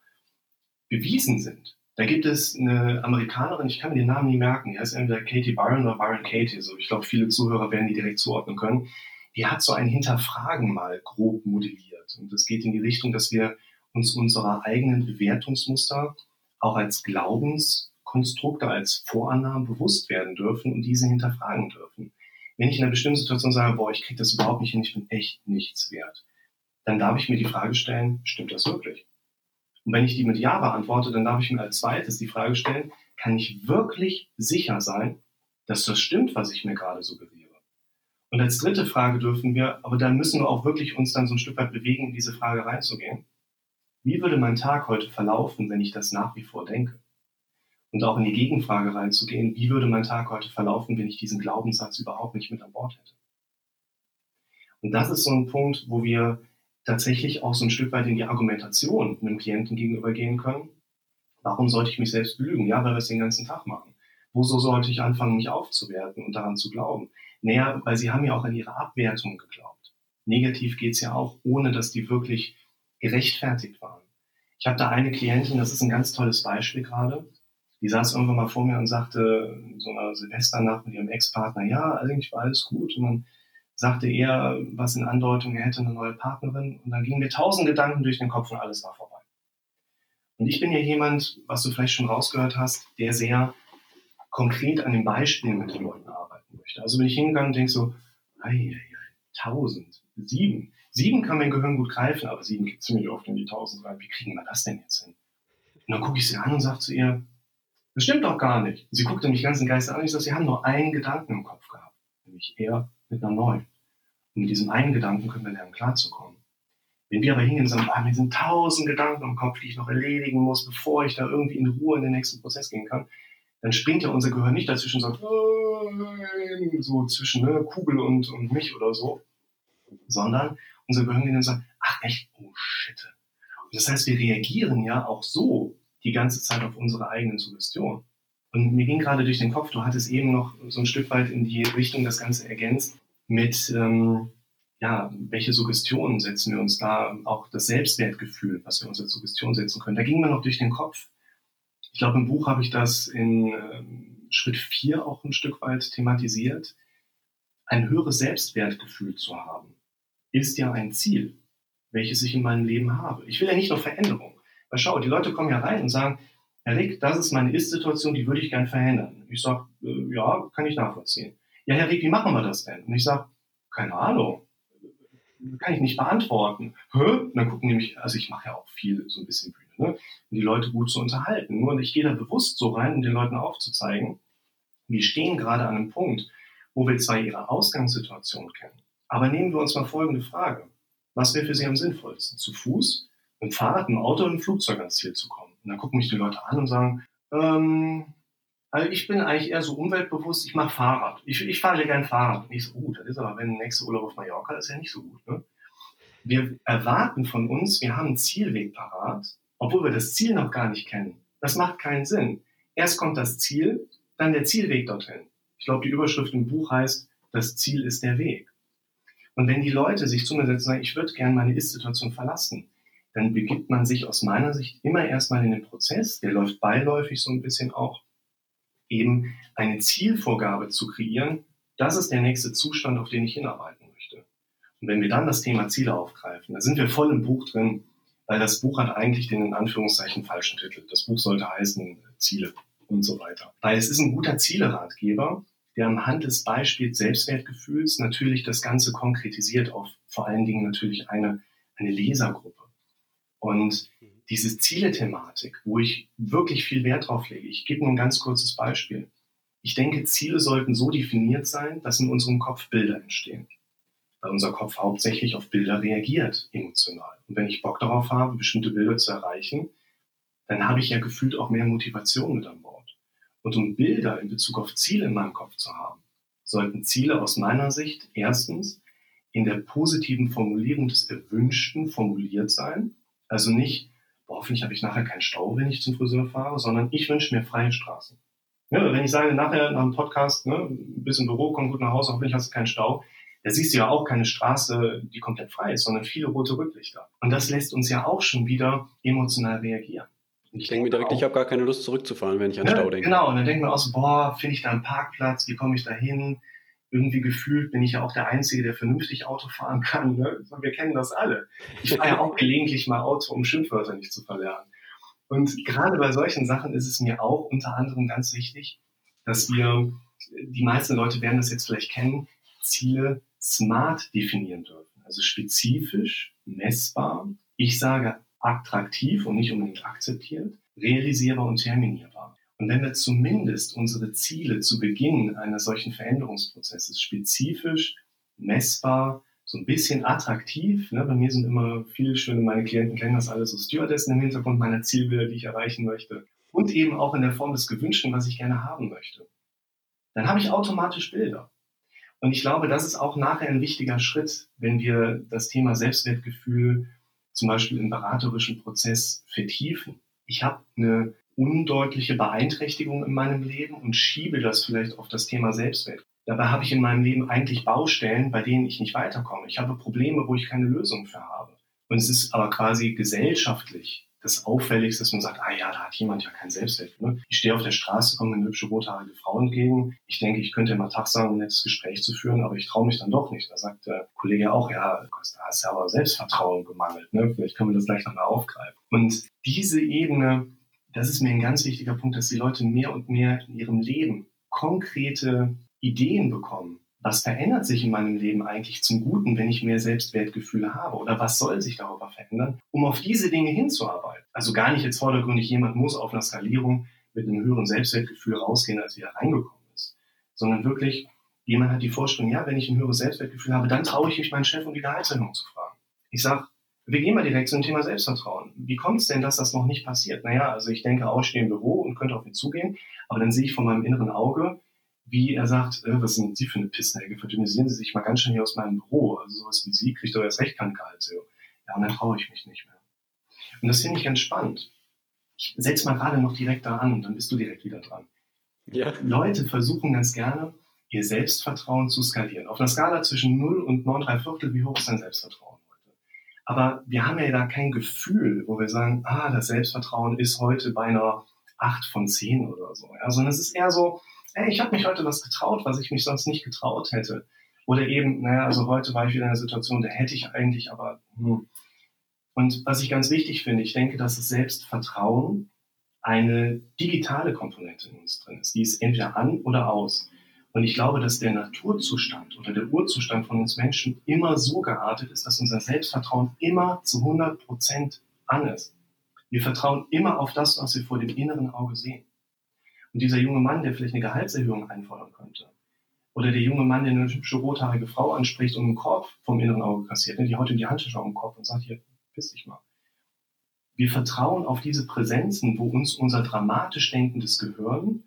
bewiesen sind. Da gibt es eine Amerikanerin, ich kann mir den Namen nie merken, die heißt entweder Katie Byron oder Byron Katie, so ich glaube, viele Zuhörer werden die direkt zuordnen können. Die hat so ein Hinterfragen mal grob modelliert. Und das geht in die Richtung, dass wir uns unserer eigenen Bewertungsmuster auch als Glaubenskonstrukte, als Vorannahmen bewusst werden dürfen und diese hinterfragen dürfen. Wenn ich in einer bestimmten Situation sage, boah, ich kriege das überhaupt nicht hin, ich bin echt nichts wert, dann darf ich mir die Frage stellen, stimmt das wirklich? Und wenn ich die mit Ja beantworte, dann darf ich mir als zweites die Frage stellen, kann ich wirklich sicher sein, dass das stimmt, was ich mir gerade suggeriere? Und als dritte Frage dürfen wir, aber dann müssen wir auch wirklich uns dann so ein Stück weit bewegen, in diese Frage reinzugehen. Wie würde mein Tag heute verlaufen, wenn ich das nach wie vor denke? Und auch in die Gegenfrage reinzugehen, wie würde mein Tag heute verlaufen, wenn ich diesen Glaubenssatz überhaupt nicht mit an Bord hätte? Und das ist so ein Punkt, wo wir tatsächlich auch so ein Stück weit in die Argumentation einem Klienten gegenüber gehen können. Warum sollte ich mich selbst belügen? Ja, weil wir es den ganzen Tag machen. Woso sollte ich anfangen, mich aufzuwerten und daran zu glauben? Naja, weil sie haben ja auch an ihre Abwertung geglaubt. Negativ geht's ja auch, ohne dass die wirklich gerechtfertigt waren. Ich habe da eine Klientin, das ist ein ganz tolles Beispiel gerade. Die saß irgendwann mal vor mir und sagte, so einer Silvesternacht mit ihrem Ex-Partner, ja, eigentlich war alles gut. Und dann sagte er, was in Andeutung, er hätte eine neue Partnerin. Und dann gingen mir tausend Gedanken durch den Kopf und alles war vorbei. Und ich bin ja jemand, was du vielleicht schon rausgehört hast, der sehr konkret an den Beispielen mit den Leuten arbeiten möchte. Also bin ich hingegangen und denke so, ei, tausend, sieben. Sieben kann mein Gehirn gut greifen, aber sieben geht ziemlich oft in die Tausend rein. Wie kriegen wir das denn jetzt hin? Und dann gucke ich sie an und sage zu ihr, das stimmt doch gar nicht. Sie guckte mich ganz in Geist an und ich sage, sie haben nur einen Gedanken im Kopf gehabt, nämlich er mit einer neuen. Und mit diesem einen Gedanken können wir lernen, klarzukommen. Wenn wir aber hingehen und sagen, ah, mir sind tausend Gedanken im Kopf, die ich noch erledigen muss, bevor ich da irgendwie in Ruhe in den nächsten Prozess gehen kann, dann springt ja unser Gehirn nicht dazwischen und sagt, so zwischen ne, Kugel und, und mich oder so, sondern unser Gehirn dann sagt, ach echt, oh shit. Und das heißt, wir reagieren ja auch so die ganze Zeit auf unsere eigenen Suggestionen. Und mir ging gerade durch den Kopf, du hattest eben noch so ein Stück weit in die Richtung das Ganze ergänzt mit, ähm, ja, welche Suggestionen setzen wir uns da, auch das Selbstwertgefühl, was wir uns als Suggestion setzen können. Da ging mir noch durch den Kopf. Ich glaube, im Buch habe ich das in ähm, Schritt 4 auch ein Stück weit thematisiert, ein höheres Selbstwertgefühl zu haben ist ja ein Ziel, welches ich in meinem Leben habe. Ich will ja nicht nur Veränderung. Weil schau, die Leute kommen ja rein und sagen, Herr Rick, das ist meine Ist-Situation, die würde ich gern verändern. Ich sage, äh, ja, kann ich nachvollziehen. Ja, Herr Rick, wie machen wir das denn? Und ich sage, keine Ahnung, kann ich nicht beantworten. Hä? Und dann gucken nämlich, also ich mache ja auch viel so ein bisschen Bühne, ne? um die Leute gut zu unterhalten. Nur ich gehe da bewusst so rein, um den Leuten aufzuzeigen, wir stehen gerade an einem Punkt, wo wir zwar ihre Ausgangssituation kennen, aber nehmen wir uns mal folgende Frage. Was wäre für Sie am sinnvollsten? Zu Fuß, mit dem Fahrrad, mit dem Auto mit dem Flugzeug ans Ziel zu kommen? Und dann gucken mich die Leute an und sagen, ähm, also ich bin eigentlich eher so umweltbewusst, ich mache Fahrrad. Ich, ich fahre gern Fahrrad. Und ich so, gut, das ist aber, wenn der nächste Urlaub auf Mallorca ist, ja nicht so gut. Ne? Wir erwarten von uns, wir haben einen Zielweg parat, obwohl wir das Ziel noch gar nicht kennen. Das macht keinen Sinn. Erst kommt das Ziel, dann der Zielweg dorthin. Ich glaube, die Überschrift im Buch heißt, das Ziel ist der Weg. Und wenn die Leute sich zu mir setzen und sagen, ich würde gerne meine Ist-Situation verlassen, dann begibt man sich aus meiner Sicht immer erstmal in den Prozess, der läuft beiläufig so ein bisschen auch, eben eine Zielvorgabe zu kreieren, das ist der nächste Zustand, auf den ich hinarbeiten möchte. Und wenn wir dann das Thema Ziele aufgreifen, dann sind wir voll im Buch drin, weil das Buch hat eigentlich den in Anführungszeichen falschen Titel. Das Buch sollte heißen Ziele und so weiter. Weil es ist ein guter Zieleratgeber, der anhand des Beispiels Selbstwertgefühls natürlich das Ganze konkretisiert auf vor allen Dingen natürlich eine, eine Lesergruppe. Und diese Ziele-Thematik, wo ich wirklich viel Wert drauf lege, ich gebe nur ein ganz kurzes Beispiel. Ich denke, Ziele sollten so definiert sein, dass in unserem Kopf Bilder entstehen. Weil unser Kopf hauptsächlich auf Bilder reagiert, emotional. Und wenn ich Bock darauf habe, bestimmte Bilder zu erreichen, dann habe ich ja gefühlt auch mehr Motivation mit an Bord. Und um Bilder in Bezug auf Ziele in meinem Kopf zu haben, sollten Ziele aus meiner Sicht erstens in der positiven Formulierung des Erwünschten formuliert sein. Also nicht, boah, hoffentlich habe ich nachher keinen Stau, wenn ich zum Friseur fahre, sondern ich wünsche mir freie Straßen. Ja, wenn ich sage, nachher nach dem Podcast, ne, bis im Büro, komm gut nach Hause, hoffentlich hast du keinen Stau, da siehst du ja auch keine Straße, die komplett frei ist, sondern viele rote Rücklichter. Und das lässt uns ja auch schon wieder emotional reagieren. Ich, ich denke mir direkt, auch, ich habe gar keine Lust zurückzufahren, wenn ich an ne, Stau denke. Genau, und dann denkt man auch so, boah, finde ich da einen Parkplatz, wie komme ich da hin? Irgendwie gefühlt bin ich ja auch der Einzige, der vernünftig Auto fahren kann. Ne? Wir kennen das alle. Ich fahre ja auch gelegentlich mal Auto, um Schimpfwörter nicht zu verlernen. Und gerade bei solchen Sachen ist es mir auch unter anderem ganz wichtig, dass wir, die meisten Leute werden das jetzt vielleicht kennen, Ziele smart definieren dürfen. Also spezifisch, messbar. Ich sage attraktiv und nicht unbedingt akzeptiert, realisierbar und terminierbar. Und wenn wir zumindest unsere Ziele zu Beginn eines solchen Veränderungsprozesses spezifisch, messbar, so ein bisschen attraktiv, ne, bei mir sind immer viele schöne, meine Klienten kennen das alles so Stewardessen im Hintergrund meiner Zielbilder, die ich erreichen möchte, und eben auch in der Form des Gewünschten, was ich gerne haben möchte, dann habe ich automatisch Bilder. Und ich glaube, das ist auch nachher ein wichtiger Schritt, wenn wir das Thema Selbstwertgefühl zum Beispiel im beraterischen Prozess vertiefen. Ich habe eine undeutliche Beeinträchtigung in meinem Leben und schiebe das vielleicht auf das Thema Selbstwert. Dabei habe ich in meinem Leben eigentlich Baustellen, bei denen ich nicht weiterkomme. Ich habe Probleme, wo ich keine Lösung für habe. Und es ist aber quasi gesellschaftlich das Auffälligste, dass man sagt, ah ja, da hat jemand ja kein Selbstwert. Ne? Ich stehe auf der Straße, komme eine hübsche rothaarige Frau entgegen. Ich denke, ich könnte mal Tag sagen, ein nettes Gespräch zu führen, aber ich traue mich dann doch nicht. Da sagt der Kollege auch, ja, da hast du aber Selbstvertrauen gemangelt. Ne? Vielleicht können wir das gleich nochmal aufgreifen. Und diese Ebene, das ist mir ein ganz wichtiger Punkt, dass die Leute mehr und mehr in ihrem Leben konkrete Ideen bekommen was verändert sich in meinem Leben eigentlich zum Guten, wenn ich mehr Selbstwertgefühle habe? Oder was soll sich darüber verändern, um auf diese Dinge hinzuarbeiten? Also gar nicht jetzt vordergründig, jemand muss auf einer Skalierung mit einem höheren Selbstwertgefühl rausgehen, als er reingekommen ist, sondern wirklich, jemand hat die Vorstellung, ja, wenn ich ein höheres Selbstwertgefühl habe, dann traue ich mich meinen Chef um die Gehaltserhöhung zu fragen. Ich sage, wir gehen mal direkt zum Thema Selbstvertrauen. Wie kommt es denn, dass das noch nicht passiert? Naja, also ich denke auch, ich stehe im Büro und könnte auf ihn zugehen, aber dann sehe ich von meinem inneren Auge, wie er sagt, äh, was sind Sie für eine Pissnelke? Verdünnisieren Sie sich mal ganz schnell hier aus meinem Büro. Also sowas wie Sie kriegt doch erst recht kein Gehalt. Ja, und dann traue ich mich nicht mehr. Und das finde ich ganz spannend. Ich setze mal gerade noch direkt da an, dann bist du direkt wieder dran. Ja. Leute versuchen ganz gerne, ihr Selbstvertrauen zu skalieren. Auf einer Skala zwischen 0 und 9, 3 Viertel, wie hoch ist dein Selbstvertrauen? Aber wir haben ja da kein Gefühl, wo wir sagen, ah, das Selbstvertrauen ist heute bei einer 8 von 10 oder so. Ja, sondern es ist eher so, ey, ich habe mich heute was getraut, was ich mich sonst nicht getraut hätte. Oder eben, naja, also heute war ich wieder in einer Situation, da hätte ich eigentlich, aber hm. Und was ich ganz wichtig finde, ich denke, dass das Selbstvertrauen eine digitale Komponente in uns drin ist. Die ist entweder an oder aus. Und ich glaube, dass der Naturzustand oder der Urzustand von uns Menschen immer so geartet ist, dass unser Selbstvertrauen immer zu 100 Prozent an ist. Wir vertrauen immer auf das, was wir vor dem inneren Auge sehen. Und dieser junge Mann, der vielleicht eine Gehaltserhöhung einfordern könnte, oder der junge Mann, der eine hübsche rothaarige Frau anspricht und einen Korb vom inneren Auge kassiert, ne, die haut ihm die Handtasche auf den Kopf und sagt, hier, piss dich mal. Wir vertrauen auf diese Präsenzen, wo uns unser dramatisch denkendes Gehirn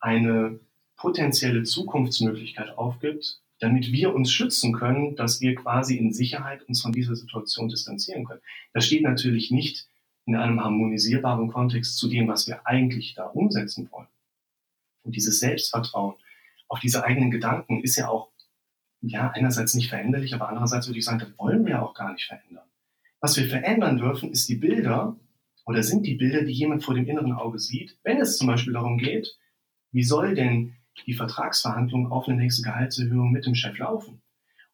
eine potenzielle Zukunftsmöglichkeit aufgibt, damit wir uns schützen können, dass wir quasi in Sicherheit uns von dieser Situation distanzieren können. Das steht natürlich nicht in einem harmonisierbaren Kontext zu dem, was wir eigentlich da umsetzen wollen. Und dieses Selbstvertrauen auf diese eigenen Gedanken ist ja auch, ja, einerseits nicht veränderlich, aber andererseits würde ich sagen, das wollen wir auch gar nicht verändern. Was wir verändern dürfen, ist die Bilder oder sind die Bilder, die jemand vor dem inneren Auge sieht, wenn es zum Beispiel darum geht, wie soll denn die Vertragsverhandlungen auf eine nächste Gehaltserhöhung mit dem Chef laufen.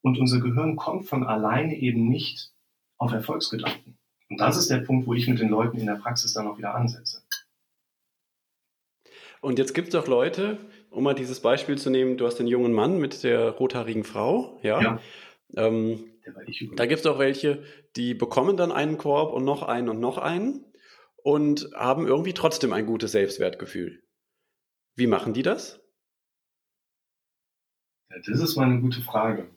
Und unser Gehirn kommt von alleine eben nicht auf Erfolgsgedanken. Und das ist der Punkt, wo ich mit den Leuten in der Praxis dann auch wieder ansetze. Und jetzt gibt es doch Leute, um mal dieses Beispiel zu nehmen, du hast den jungen Mann mit der rothaarigen Frau, ja. ja. Ähm, da gibt es auch welche, die bekommen dann einen Korb und noch einen und noch einen und haben irgendwie trotzdem ein gutes Selbstwertgefühl. Wie machen die das? Das ist mal eine gute Frage.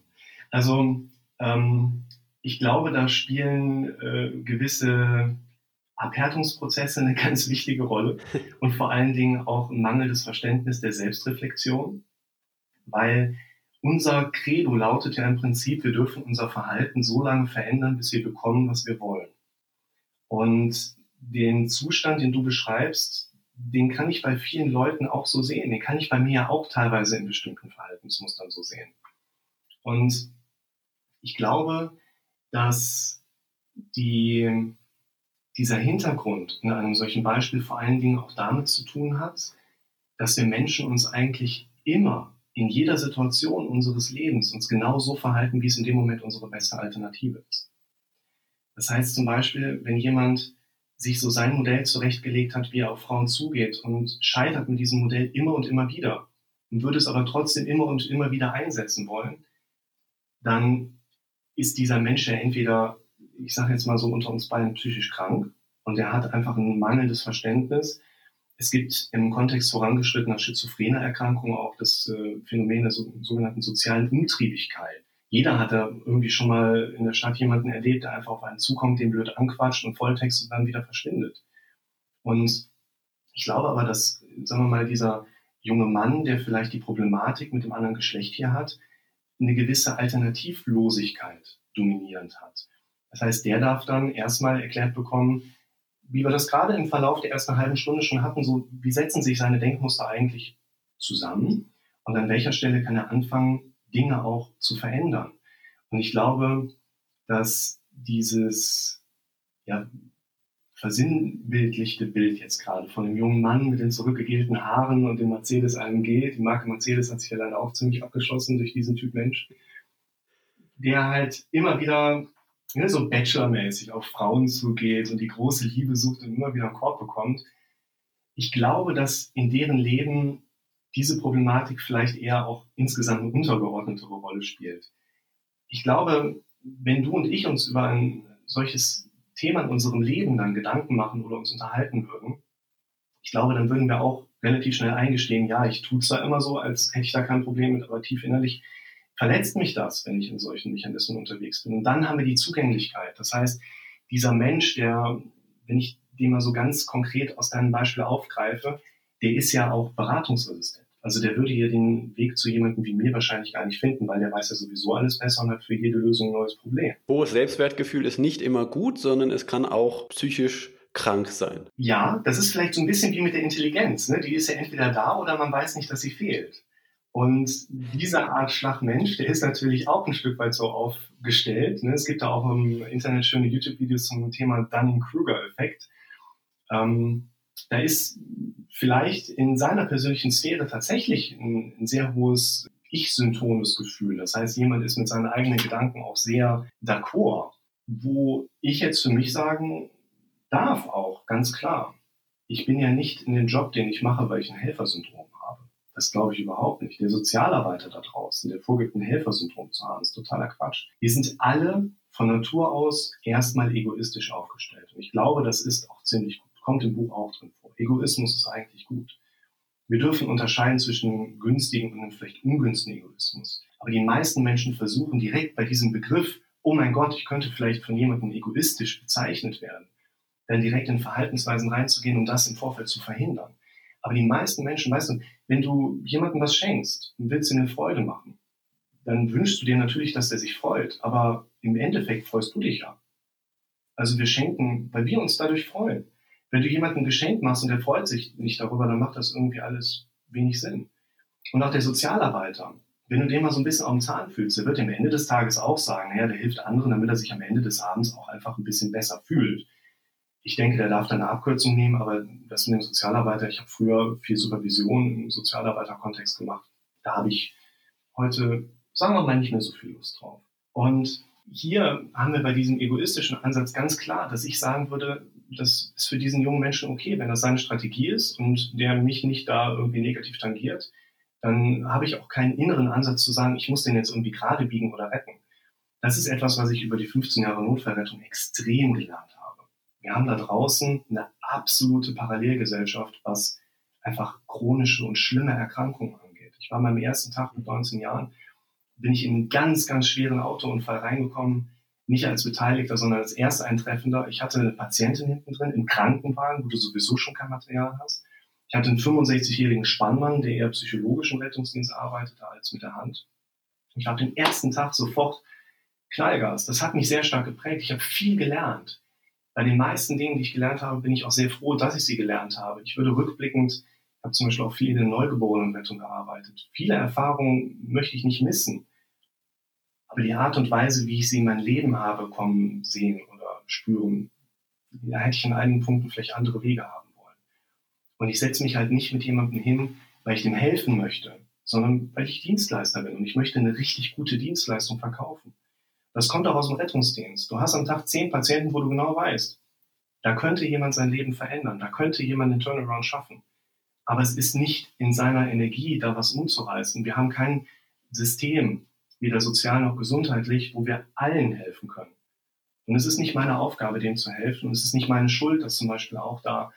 Also ähm, ich glaube, da spielen äh, gewisse Abhärtungsprozesse eine ganz wichtige Rolle und vor allen Dingen auch ein mangelndes Verständnis der Selbstreflexion, weil unser Credo lautet ja im Prinzip, wir dürfen unser Verhalten so lange verändern, bis wir bekommen, was wir wollen. Und den Zustand, den du beschreibst, den kann ich bei vielen Leuten auch so sehen. Den kann ich bei mir auch teilweise in bestimmten Verhaltensmustern so sehen. Und ich glaube, dass die, dieser Hintergrund in einem solchen Beispiel vor allen Dingen auch damit zu tun hat, dass wir Menschen uns eigentlich immer in jeder Situation unseres Lebens uns genau so verhalten, wie es in dem Moment unsere beste Alternative ist. Das heißt zum Beispiel, wenn jemand sich so sein Modell zurechtgelegt hat, wie er auf Frauen zugeht und scheitert mit diesem Modell immer und immer wieder und würde es aber trotzdem immer und immer wieder einsetzen wollen, dann ist dieser Mensch ja entweder, ich sage jetzt mal so unter uns beiden, psychisch krank und er hat einfach ein mangelndes Verständnis es gibt im Kontext vorangeschrittener schizophrener Erkrankungen auch das äh, Phänomen der so, sogenannten sozialen Umtriebigkeit. Jeder hat da irgendwie schon mal in der Stadt jemanden erlebt, der einfach auf einen zukommt, den blöd anquatscht und Volltext und dann wieder verschwindet. Und ich glaube aber, dass, sagen wir mal, dieser junge Mann, der vielleicht die Problematik mit dem anderen Geschlecht hier hat, eine gewisse Alternativlosigkeit dominierend hat. Das heißt, der darf dann erstmal erklärt bekommen, wie wir das gerade im Verlauf der ersten halben Stunde schon hatten, so wie setzen sich seine Denkmuster eigentlich zusammen und an welcher Stelle kann er anfangen, Dinge auch zu verändern. Und ich glaube, dass dieses ja, versinnbildlichte Bild jetzt gerade von dem jungen Mann mit den zurückgegelten Haaren und dem Mercedes AMG, die Marke Mercedes hat sich ja leider auch ziemlich abgeschlossen durch diesen Typ Mensch, der halt immer wieder ne, so Bachelor-mäßig auf Frauen zugeht und die große Liebe sucht und immer wieder einen Korb bekommt. Ich glaube, dass in deren Leben diese Problematik vielleicht eher auch insgesamt eine untergeordnetere Rolle spielt. Ich glaube, wenn du und ich uns über ein solches Thema in unserem Leben dann Gedanken machen oder uns unterhalten würden, ich glaube, dann würden wir auch relativ schnell eingestehen, ja, ich tue zwar immer so, als hätte ich da kein Problem mit, aber tief innerlich verletzt mich das, wenn ich in solchen Mechanismen unterwegs bin. Und dann haben wir die Zugänglichkeit. Das heißt, dieser Mensch, der, wenn ich den mal so ganz konkret aus deinem Beispiel aufgreife, der ist ja auch beratungsresistent. Also der würde hier den Weg zu jemandem wie mir wahrscheinlich gar nicht finden, weil der weiß ja sowieso alles besser und hat für jede Lösung ein neues Problem. Hohes Selbstwertgefühl ist nicht immer gut, sondern es kann auch psychisch krank sein. Ja, das ist vielleicht so ein bisschen wie mit der Intelligenz. Ne? Die ist ja entweder da oder man weiß nicht, dass sie fehlt. Und dieser Art Schlagmensch, der ist natürlich auch ein Stück weit so aufgestellt. Ne? Es gibt da auch im Internet schöne YouTube-Videos zum Thema Dunning-Kruger-Effekt. Ähm, da ist vielleicht in seiner persönlichen Sphäre tatsächlich ein, ein sehr hohes ich-syntones Gefühl. Das heißt, jemand ist mit seinen eigenen Gedanken auch sehr d'accord. Wo ich jetzt für mich sagen darf auch, ganz klar, ich bin ja nicht in den Job, den ich mache, weil ich ein Helfersyndrom das glaube ich überhaupt nicht. Der Sozialarbeiter da draußen, der vorgibt, ein Helfersyndrom zu haben, ist totaler Quatsch. Wir sind alle von Natur aus erstmal egoistisch aufgestellt. Und ich glaube, das ist auch ziemlich gut. Kommt im Buch auch drin vor. Egoismus ist eigentlich gut. Wir dürfen unterscheiden zwischen günstigen und vielleicht ungünstigen Egoismus. Aber die meisten Menschen versuchen direkt bei diesem Begriff, oh mein Gott, ich könnte vielleicht von jemandem egoistisch bezeichnet werden, dann direkt in Verhaltensweisen reinzugehen, um das im Vorfeld zu verhindern. Aber die meisten Menschen, weißt du, wenn du jemandem was schenkst und willst ihm eine Freude machen, dann wünschst du dir natürlich, dass er sich freut. Aber im Endeffekt freust du dich ja. Also wir schenken, weil wir uns dadurch freuen. Wenn du jemandem ein Geschenk machst und der freut sich nicht darüber, dann macht das irgendwie alles wenig Sinn. Und auch der Sozialarbeiter, wenn du den mal so ein bisschen auf den Zahn fühlst, der wird am Ende des Tages auch sagen, naja, der hilft anderen, damit er sich am Ende des Abends auch einfach ein bisschen besser fühlt. Ich denke, der darf da eine Abkürzung nehmen, aber das mit dem Sozialarbeiter, ich habe früher viel Supervision im Sozialarbeiterkontext gemacht. Da habe ich heute, sagen wir mal, nicht mehr so viel Lust drauf. Und hier haben wir bei diesem egoistischen Ansatz ganz klar, dass ich sagen würde, das ist für diesen jungen Menschen okay, wenn das seine Strategie ist und der mich nicht da irgendwie negativ tangiert, dann habe ich auch keinen inneren Ansatz zu sagen, ich muss den jetzt irgendwie gerade biegen oder retten. Das ist etwas, was ich über die 15 Jahre Notfallrettung extrem gelernt habe. Wir haben da draußen eine absolute Parallelgesellschaft, was einfach chronische und schlimme Erkrankungen angeht. Ich war meinem ersten Tag mit 19 Jahren, bin ich in einen ganz, ganz schweren Autounfall reingekommen, nicht als Beteiligter, sondern als Ersteintreffender. Ich hatte eine Patientin hinten drin im Krankenwagen, wo du sowieso schon kein Material hast. Ich hatte einen 65-jährigen Spannmann, der eher psychologisch im Rettungsdienst arbeitete als mit der Hand. Ich habe den ersten Tag sofort Knallgas. Das hat mich sehr stark geprägt. Ich habe viel gelernt. Bei den meisten Dingen, die ich gelernt habe, bin ich auch sehr froh, dass ich sie gelernt habe. Ich würde rückblickend, ich habe zum Beispiel auch viel in der Neugeborenenrettung gearbeitet. Viele Erfahrungen möchte ich nicht missen. Aber die Art und Weise, wie ich sie in mein Leben habe kommen sehen oder spüren, da hätte ich in einigen Punkten vielleicht andere Wege haben und ich setze mich halt nicht mit jemandem hin, weil ich dem helfen möchte, sondern weil ich Dienstleister bin und ich möchte eine richtig gute Dienstleistung verkaufen. Das kommt auch aus dem Rettungsdienst. Du hast am Tag zehn Patienten, wo du genau weißt, da könnte jemand sein Leben verändern, da könnte jemand einen Turnaround schaffen. Aber es ist nicht in seiner Energie, da was umzureißen. Wir haben kein System, weder sozial noch gesundheitlich, wo wir allen helfen können. Und es ist nicht meine Aufgabe, dem zu helfen. Und es ist nicht meine Schuld, dass zum Beispiel auch da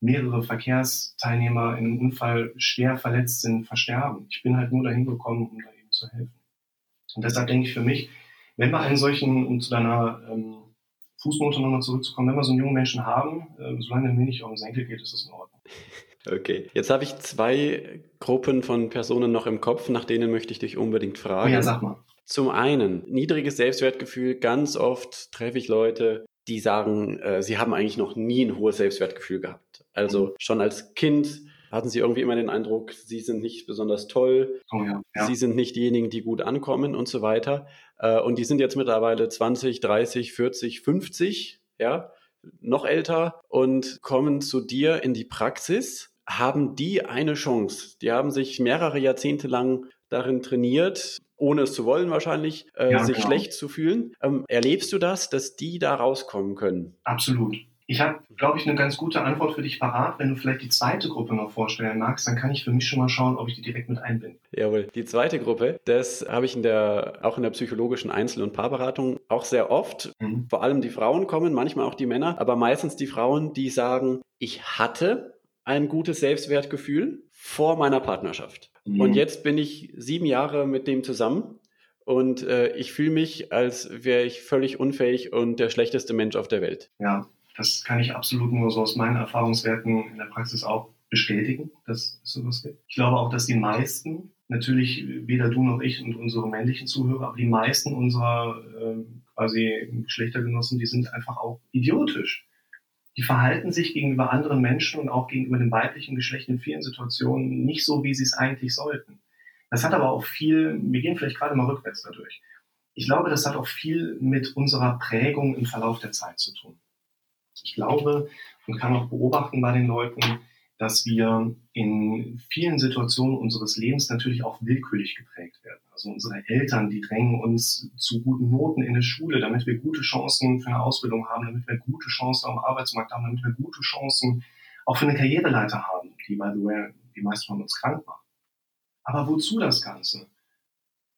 mehrere Verkehrsteilnehmer in einem Unfall schwer verletzt sind, versterben. Ich bin halt nur dahin gekommen, um da eben zu helfen. Und deshalb denke ich für mich, wenn wir einen solchen, um zu deiner ähm, Fußnote nochmal zurückzukommen, wenn wir so einen jungen Menschen haben, äh, solange mir nicht um den Senkel geht, ist das in Ordnung. Okay, jetzt habe ich zwei Gruppen von Personen noch im Kopf, nach denen möchte ich dich unbedingt fragen. Ja, sag mal. Zum einen, niedriges Selbstwertgefühl. Ganz oft treffe ich Leute, die sagen, äh, sie haben eigentlich noch nie ein hohes Selbstwertgefühl gehabt. Also mhm. schon als Kind hatten sie irgendwie immer den Eindruck, sie sind nicht besonders toll, oh ja, ja. sie sind nicht diejenigen, die gut ankommen und so weiter. Äh, und die sind jetzt mittlerweile 20, 30, 40, 50, ja, noch älter und kommen zu dir in die Praxis. Haben die eine Chance? Die haben sich mehrere Jahrzehnte lang darin trainiert, ohne es zu wollen wahrscheinlich, äh, ja, sich genau. schlecht zu fühlen. Ähm, erlebst du das, dass die da rauskommen können? Absolut. Ich habe, glaube ich, eine ganz gute Antwort für dich parat. Wenn du vielleicht die zweite Gruppe noch vorstellen magst, dann kann ich für mich schon mal schauen, ob ich die direkt mit einbinde. Jawohl. Die zweite Gruppe, das habe ich in der, auch in der psychologischen Einzel- und Paarberatung auch sehr oft. Mhm. Vor allem die Frauen kommen, manchmal auch die Männer, aber meistens die Frauen, die sagen, ich hatte ein gutes Selbstwertgefühl vor meiner Partnerschaft. Mhm. Und jetzt bin ich sieben Jahre mit dem zusammen und äh, ich fühle mich, als wäre ich völlig unfähig und der schlechteste Mensch auf der Welt. Ja, das kann ich absolut nur so aus meinen Erfahrungswerten in der Praxis auch bestätigen, dass es sowas gibt. Ich glaube auch, dass die meisten, natürlich weder du noch ich und unsere männlichen Zuhörer, aber die meisten unserer äh, quasi Geschlechtergenossen, die sind einfach auch idiotisch. Die verhalten sich gegenüber anderen Menschen und auch gegenüber dem weiblichen Geschlecht in vielen Situationen nicht so, wie sie es eigentlich sollten. Das hat aber auch viel, wir gehen vielleicht gerade mal rückwärts dadurch. Ich glaube, das hat auch viel mit unserer Prägung im Verlauf der Zeit zu tun. Ich glaube und kann auch beobachten bei den Leuten, dass wir in vielen Situationen unseres Lebens natürlich auch willkürlich geprägt werden. Also unsere Eltern, die drängen uns zu guten Noten in der Schule, damit wir gute Chancen für eine Ausbildung haben, damit wir gute Chancen am Arbeitsmarkt haben, damit wir gute Chancen auch für eine Karriereleiter haben, die, by the way, die meisten von uns krank macht. Aber wozu das Ganze?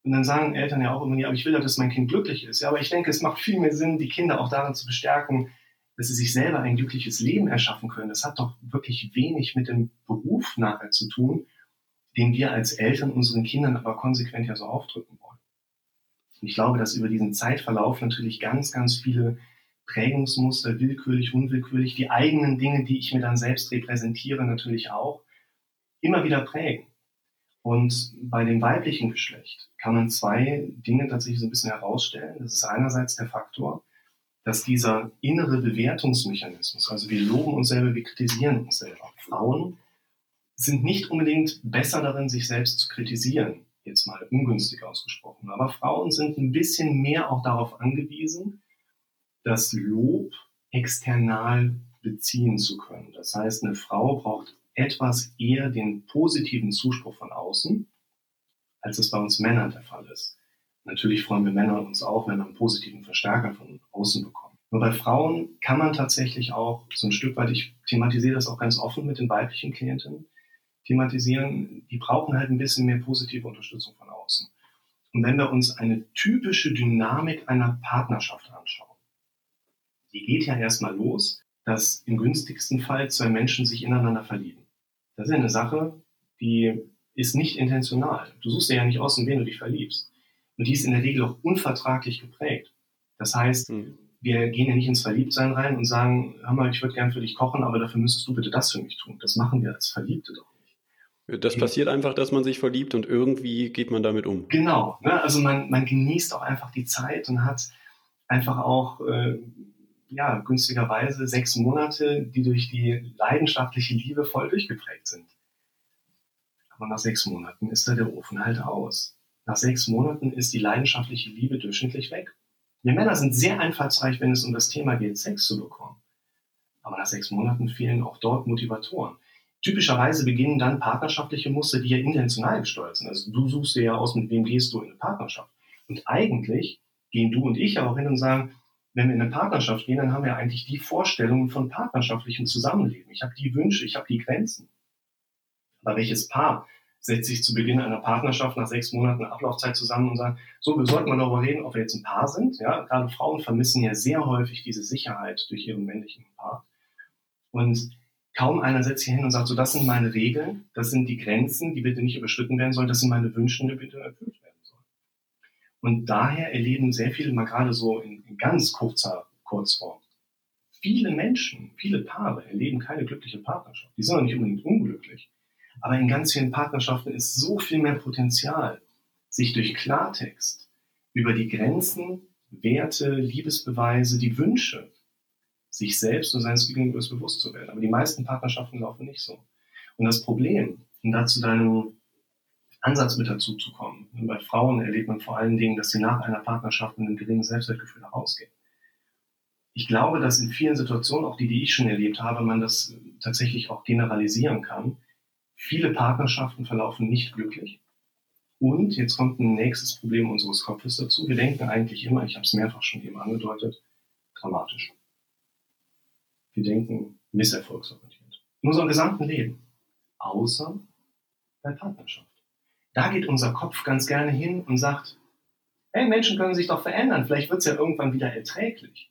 Und dann sagen Eltern ja auch immer, ja, aber ich will ja, dass mein Kind glücklich ist. Ja, aber ich denke, es macht viel mehr Sinn, die Kinder auch darin zu bestärken, dass sie sich selber ein glückliches Leben erschaffen können, das hat doch wirklich wenig mit dem Beruf nachher zu tun, den wir als Eltern unseren Kindern aber konsequent ja so aufdrücken wollen. Und ich glaube, dass über diesen Zeitverlauf natürlich ganz, ganz viele Prägungsmuster, willkürlich, unwillkürlich, die eigenen Dinge, die ich mir dann selbst repräsentiere, natürlich auch, immer wieder prägen. Und bei dem weiblichen Geschlecht kann man zwei Dinge tatsächlich so ein bisschen herausstellen. Das ist einerseits der Faktor, dass dieser innere Bewertungsmechanismus, also wir loben uns selber, wir kritisieren uns selber. Frauen sind nicht unbedingt besser darin, sich selbst zu kritisieren, jetzt mal ungünstig ausgesprochen. Aber Frauen sind ein bisschen mehr auch darauf angewiesen, das Lob external beziehen zu können. Das heißt, eine Frau braucht etwas eher den positiven Zuspruch von außen, als es bei uns Männern der Fall ist. Natürlich freuen wir Männer uns auch, wenn wir einen positiven Verstärker von außen bekommen. Nur bei Frauen kann man tatsächlich auch so ein Stück weit, ich thematisiere das auch ganz offen mit den weiblichen Klientinnen, thematisieren, die brauchen halt ein bisschen mehr positive Unterstützung von außen. Und wenn wir uns eine typische Dynamik einer Partnerschaft anschauen, die geht ja erstmal los, dass im günstigsten Fall zwei Menschen sich ineinander verlieben. Das ist ja eine Sache, die ist nicht intentional. Du suchst dir ja nicht aus, in wen du dich verliebst. Und die ist in der Regel auch unvertraglich geprägt. Das heißt, mhm. wir gehen ja nicht ins Verliebtsein rein und sagen, hör mal, ich würde gern für dich kochen, aber dafür müsstest du bitte das für mich tun. Das machen wir als Verliebte doch nicht. Das passiert einfach, dass man sich verliebt und irgendwie geht man damit um. Genau. Ne? Also man, man genießt auch einfach die Zeit und hat einfach auch äh, ja, günstigerweise sechs Monate, die durch die leidenschaftliche Liebe voll durchgeprägt sind. Aber nach sechs Monaten ist da der Ofen halt aus. Nach sechs Monaten ist die leidenschaftliche Liebe durchschnittlich weg. Wir Männer sind sehr einfallsreich, wenn es um das Thema geht, Sex zu bekommen. Aber nach sechs Monaten fehlen auch dort Motivatoren. Typischerweise beginnen dann partnerschaftliche Muster, die ja intentional gesteuert sind. Also du suchst dir ja aus, mit wem gehst du in eine Partnerschaft. Und eigentlich gehen du und ich auch hin und sagen, wenn wir in eine Partnerschaft gehen, dann haben wir eigentlich die Vorstellungen von partnerschaftlichem Zusammenleben. Ich habe die Wünsche, ich habe die Grenzen. Aber welches Paar setzt sich zu Beginn einer Partnerschaft nach sechs Monaten Ablaufzeit zusammen und sagt, so, wir sollten mal darüber reden, ob wir jetzt ein Paar sind. Ja, gerade Frauen vermissen ja sehr häufig diese Sicherheit durch ihren männlichen Part. Und kaum einer setzt sich hin und sagt, so, das sind meine Regeln, das sind die Grenzen, die bitte nicht überschritten werden sollen, das sind meine Wünsche, die bitte erfüllt werden sollen. Und daher erleben sehr viele, mal gerade so in, in ganz kurzer Kurzform, viele Menschen, viele Paare erleben keine glückliche Partnerschaft. Die sind auch nicht unbedingt unglücklich. Aber in ganz vielen Partnerschaften ist so viel mehr Potenzial, sich durch Klartext über die Grenzen, Werte, Liebesbeweise, die Wünsche, sich selbst und seines Gegenübers bewusst zu werden. Aber die meisten Partnerschaften laufen nicht so. Und das Problem, um da zu deinem Ansatz mit dazu zu kommen, bei Frauen erlebt man vor allen Dingen, dass sie nach einer Partnerschaft mit einem geringen Selbstwertgefühl herausgehen. Ich glaube, dass in vielen Situationen, auch die, die ich schon erlebt habe, man das tatsächlich auch generalisieren kann, Viele Partnerschaften verlaufen nicht glücklich. Und jetzt kommt ein nächstes Problem unseres Kopfes dazu. Wir denken eigentlich immer, ich habe es mehrfach schon eben angedeutet, dramatisch. Wir denken misserfolgsorientiert. In unserem gesamten Leben. Außer bei Partnerschaft. Da geht unser Kopf ganz gerne hin und sagt, hey, Menschen können sich doch verändern, vielleicht wird es ja irgendwann wieder erträglich.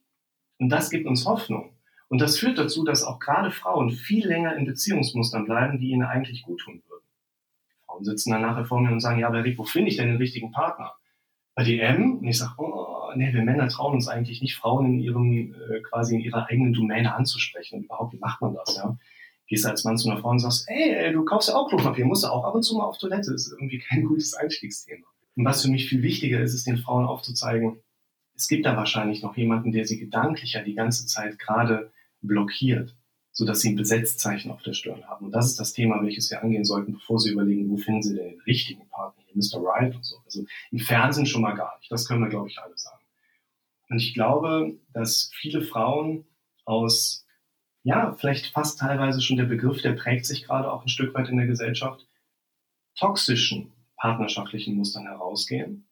Und das gibt uns Hoffnung. Und das führt dazu, dass auch gerade Frauen viel länger in Beziehungsmustern bleiben, die ihnen eigentlich gut tun würden. Frauen sitzen dann nachher vor mir und sagen, ja, aber Rick, wo finde ich denn den richtigen Partner? Bei DM? Und ich sage, oh, nee, wir Männer trauen uns eigentlich nicht, Frauen in ihrem, äh, quasi in ihrer eigenen Domäne anzusprechen. Und überhaupt, wie macht man das, ja? Gehst als Mann zu einer Frau und sagst, ey, du kaufst ja auch Klopapier, musst du auch ab und zu mal auf Toilette. Das ist irgendwie kein gutes Einstiegsthema. Und was für mich viel wichtiger ist, ist den Frauen aufzuzeigen, es gibt da wahrscheinlich noch jemanden, der sie gedanklicher die ganze Zeit gerade blockiert, sodass sie ein Besetzzeichen auf der Stirn haben. Und das ist das Thema, welches wir angehen sollten, bevor sie überlegen, wo finden sie denn den richtigen Partner, hier Mr. Right und so. Also im Fernsehen schon mal gar nicht. Das können wir, glaube ich, alle sagen. Und ich glaube, dass viele Frauen aus, ja, vielleicht fast teilweise schon der Begriff, der prägt sich gerade auch ein Stück weit in der Gesellschaft, toxischen partnerschaftlichen Mustern herausgehen,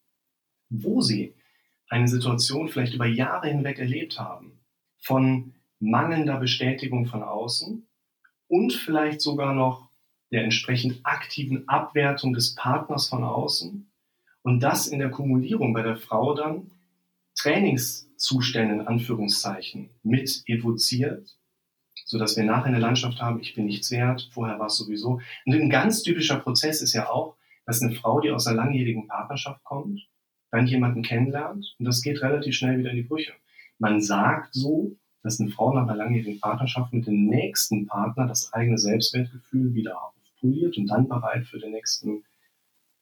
wo sie eine Situation vielleicht über Jahre hinweg erlebt haben, von mangelnder Bestätigung von außen und vielleicht sogar noch der entsprechend aktiven Abwertung des Partners von außen und das in der Kumulierung bei der Frau dann Trainingszustände in Anführungszeichen mit evoziert, so dass wir nachher eine Landschaft haben, ich bin nichts wert, vorher war es sowieso. Und ein ganz typischer Prozess ist ja auch, dass eine Frau, die aus einer langjährigen Partnerschaft kommt, dann jemanden kennenlernt und das geht relativ schnell wieder in die Brüche. Man sagt so, dass eine Frau nach einer langjährigen Partnerschaft mit dem nächsten Partner das eigene Selbstwertgefühl wieder aufpoliert und dann bereit für den nächsten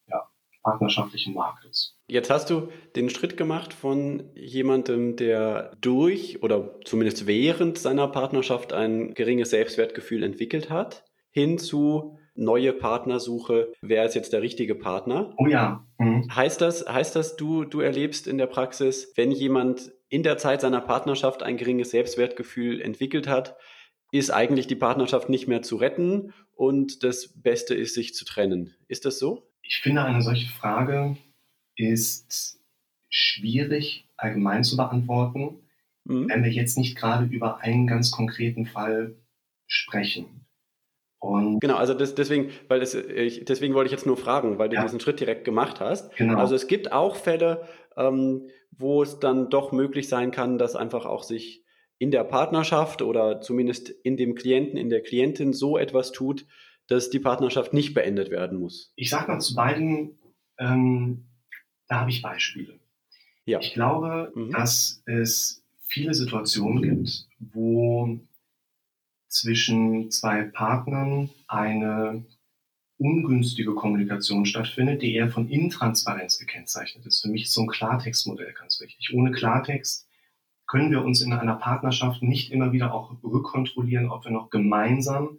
ja, partnerschaftlichen Markt ist. Jetzt hast du den Schritt gemacht von jemandem, der durch oder zumindest während seiner Partnerschaft ein geringes Selbstwertgefühl entwickelt hat, hin zu neue Partnersuche, wer ist jetzt der richtige Partner? Oh ja. Mhm. Heißt das, heißt das, du, du erlebst in der Praxis, wenn jemand in der Zeit seiner Partnerschaft ein geringes Selbstwertgefühl entwickelt hat, ist eigentlich die Partnerschaft nicht mehr zu retten und das Beste ist, sich zu trennen. Ist das so? Ich finde, eine solche Frage ist schwierig allgemein zu beantworten, mhm. wenn wir jetzt nicht gerade über einen ganz konkreten Fall sprechen. Und genau, also das, deswegen, weil das, ich, deswegen wollte ich jetzt nur fragen, weil du ja. diesen Schritt direkt gemacht hast. Genau. Also es gibt auch Fälle, ähm, wo es dann doch möglich sein kann, dass einfach auch sich in der Partnerschaft oder zumindest in dem Klienten, in der Klientin so etwas tut, dass die Partnerschaft nicht beendet werden muss. Ich sage mal zu beiden, ähm, da habe ich Beispiele. Ja. Ich glaube, mhm. dass es viele Situationen gibt, wo zwischen zwei Partnern eine ungünstige Kommunikation stattfindet, die eher von Intransparenz gekennzeichnet ist. Für mich ist so ein Klartextmodell ganz wichtig. Ohne Klartext können wir uns in einer Partnerschaft nicht immer wieder auch rückkontrollieren, ob wir noch gemeinsam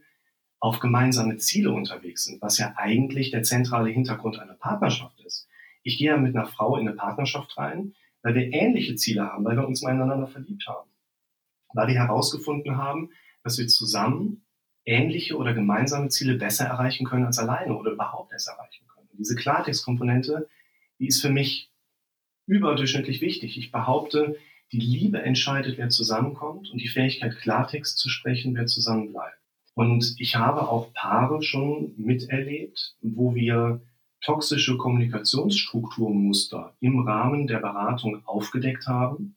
auf gemeinsame Ziele unterwegs sind, was ja eigentlich der zentrale Hintergrund einer Partnerschaft ist. Ich gehe ja mit einer Frau in eine Partnerschaft rein, weil wir ähnliche Ziele haben, weil wir uns miteinander verliebt haben, weil wir herausgefunden haben, dass wir zusammen ähnliche oder gemeinsame Ziele besser erreichen können als alleine oder überhaupt erst erreichen können. Diese Klartextkomponente, die ist für mich überdurchschnittlich wichtig. Ich behaupte, die Liebe entscheidet, wer zusammenkommt und die Fähigkeit, Klartext zu sprechen, wer zusammenbleibt. Und ich habe auch Paare schon miterlebt, wo wir toxische Kommunikationsstrukturmuster im Rahmen der Beratung aufgedeckt haben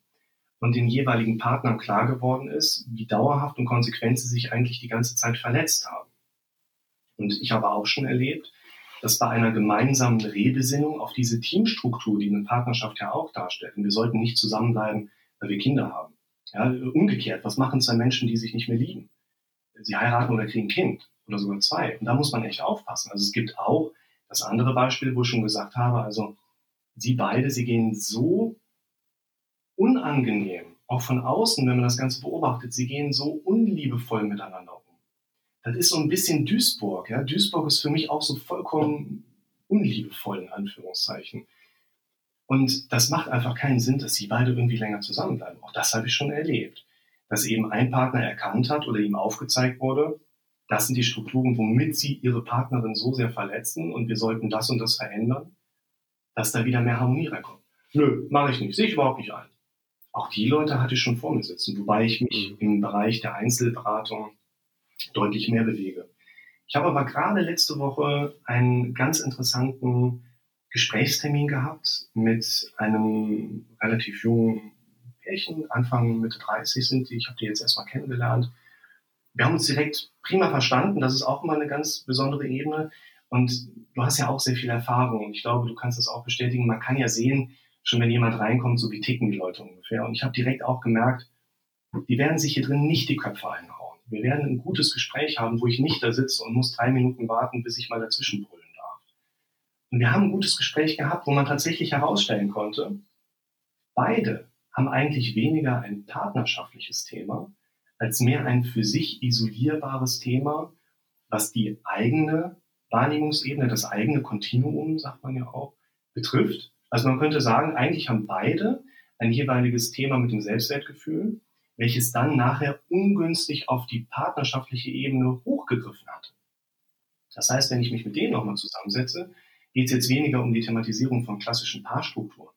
und den jeweiligen Partnern klar geworden ist, wie dauerhaft und konsequent sie sich eigentlich die ganze Zeit verletzt haben. Und ich habe auch schon erlebt, dass bei einer gemeinsamen Rebesinnung auf diese Teamstruktur, die eine Partnerschaft ja auch darstellt, und wir sollten nicht zusammenbleiben, weil wir Kinder haben. Ja, umgekehrt, was machen zwei Menschen, die sich nicht mehr lieben? sie heiraten oder kriegen ein Kind oder sogar zwei. Und da muss man echt aufpassen. Also es gibt auch das andere Beispiel, wo ich schon gesagt habe, also sie beide, sie gehen so unangenehm, auch von außen, wenn man das Ganze beobachtet, sie gehen so unliebevoll miteinander um. Das ist so ein bisschen Duisburg. Ja? Duisburg ist für mich auch so vollkommen unliebevoll, in Anführungszeichen. Und das macht einfach keinen Sinn, dass sie beide irgendwie länger zusammenbleiben. Auch das habe ich schon erlebt dass eben ein Partner erkannt hat oder ihm aufgezeigt wurde, das sind die Strukturen, womit sie ihre Partnerin so sehr verletzen und wir sollten das und das verändern, dass da wieder mehr Harmonie reinkommt. Nö, mache ich nicht, sehe ich überhaupt nicht ein. Auch die Leute hatte ich schon vor mir sitzen, wobei ich mich mhm. im Bereich der Einzelberatung deutlich mehr bewege. Ich habe aber gerade letzte Woche einen ganz interessanten Gesprächstermin gehabt mit einem relativ jungen Pärchen, Anfang Mitte 30 sind die. Ich habe die jetzt erstmal kennengelernt. Wir haben uns direkt prima verstanden. Das ist auch immer eine ganz besondere Ebene. Und du hast ja auch sehr viel Erfahrung. Ich glaube, du kannst das auch bestätigen. Man kann ja sehen, schon wenn jemand reinkommt, so wie ticken die Leute ungefähr. Und ich habe direkt auch gemerkt, die werden sich hier drin nicht die Köpfe einhauen. Wir werden ein gutes Gespräch haben, wo ich nicht da sitze und muss drei Minuten warten, bis ich mal dazwischen brüllen darf. Und wir haben ein gutes Gespräch gehabt, wo man tatsächlich herausstellen konnte, beide haben eigentlich weniger ein partnerschaftliches Thema als mehr ein für sich isolierbares Thema, was die eigene Wahrnehmungsebene, das eigene Kontinuum, sagt man ja auch, betrifft. Also man könnte sagen, eigentlich haben beide ein jeweiliges Thema mit dem Selbstwertgefühl, welches dann nachher ungünstig auf die partnerschaftliche Ebene hochgegriffen hat. Das heißt, wenn ich mich mit denen nochmal zusammensetze, geht es jetzt weniger um die Thematisierung von klassischen Paarstrukturen,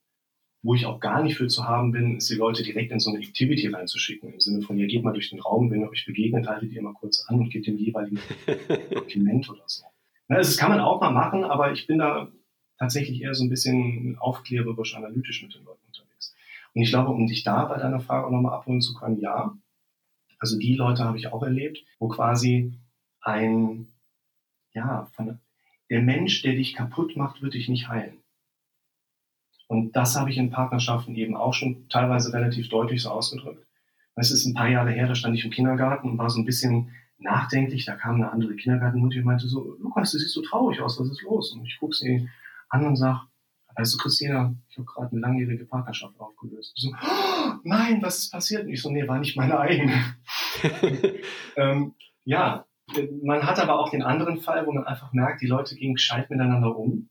wo ich auch gar nicht für zu haben bin, ist die Leute direkt in so eine Activity reinzuschicken. Im Sinne von, ihr geht mal durch den Raum, wenn ihr euch begegnet, haltet ihr mal kurz an und gebt dem jeweiligen Kompliment oder so. Das kann man auch mal machen, aber ich bin da tatsächlich eher so ein bisschen aufklärerisch, analytisch mit den Leuten unterwegs. Und ich glaube, um dich da bei deiner Frage nochmal abholen zu können, ja. Also die Leute habe ich auch erlebt, wo quasi ein, ja, von, der Mensch, der dich kaputt macht, wird dich nicht heilen. Und das habe ich in Partnerschaften eben auch schon teilweise relativ deutlich so ausgedrückt. Es ist ein paar Jahre her, da stand ich im Kindergarten und war so ein bisschen nachdenklich. Da kam eine andere Kindergartenmutter und meinte so, Lukas, du siehst so traurig aus, was ist los? Und ich gucke sie an und sage, du, Christina, ich habe gerade eine langjährige Partnerschaft aufgelöst. Ich so, oh, nein, was ist passiert? Und ich so, nee, war nicht meine eigene. ähm, ja, man hat aber auch den anderen Fall, wo man einfach merkt, die Leute gehen gescheit miteinander um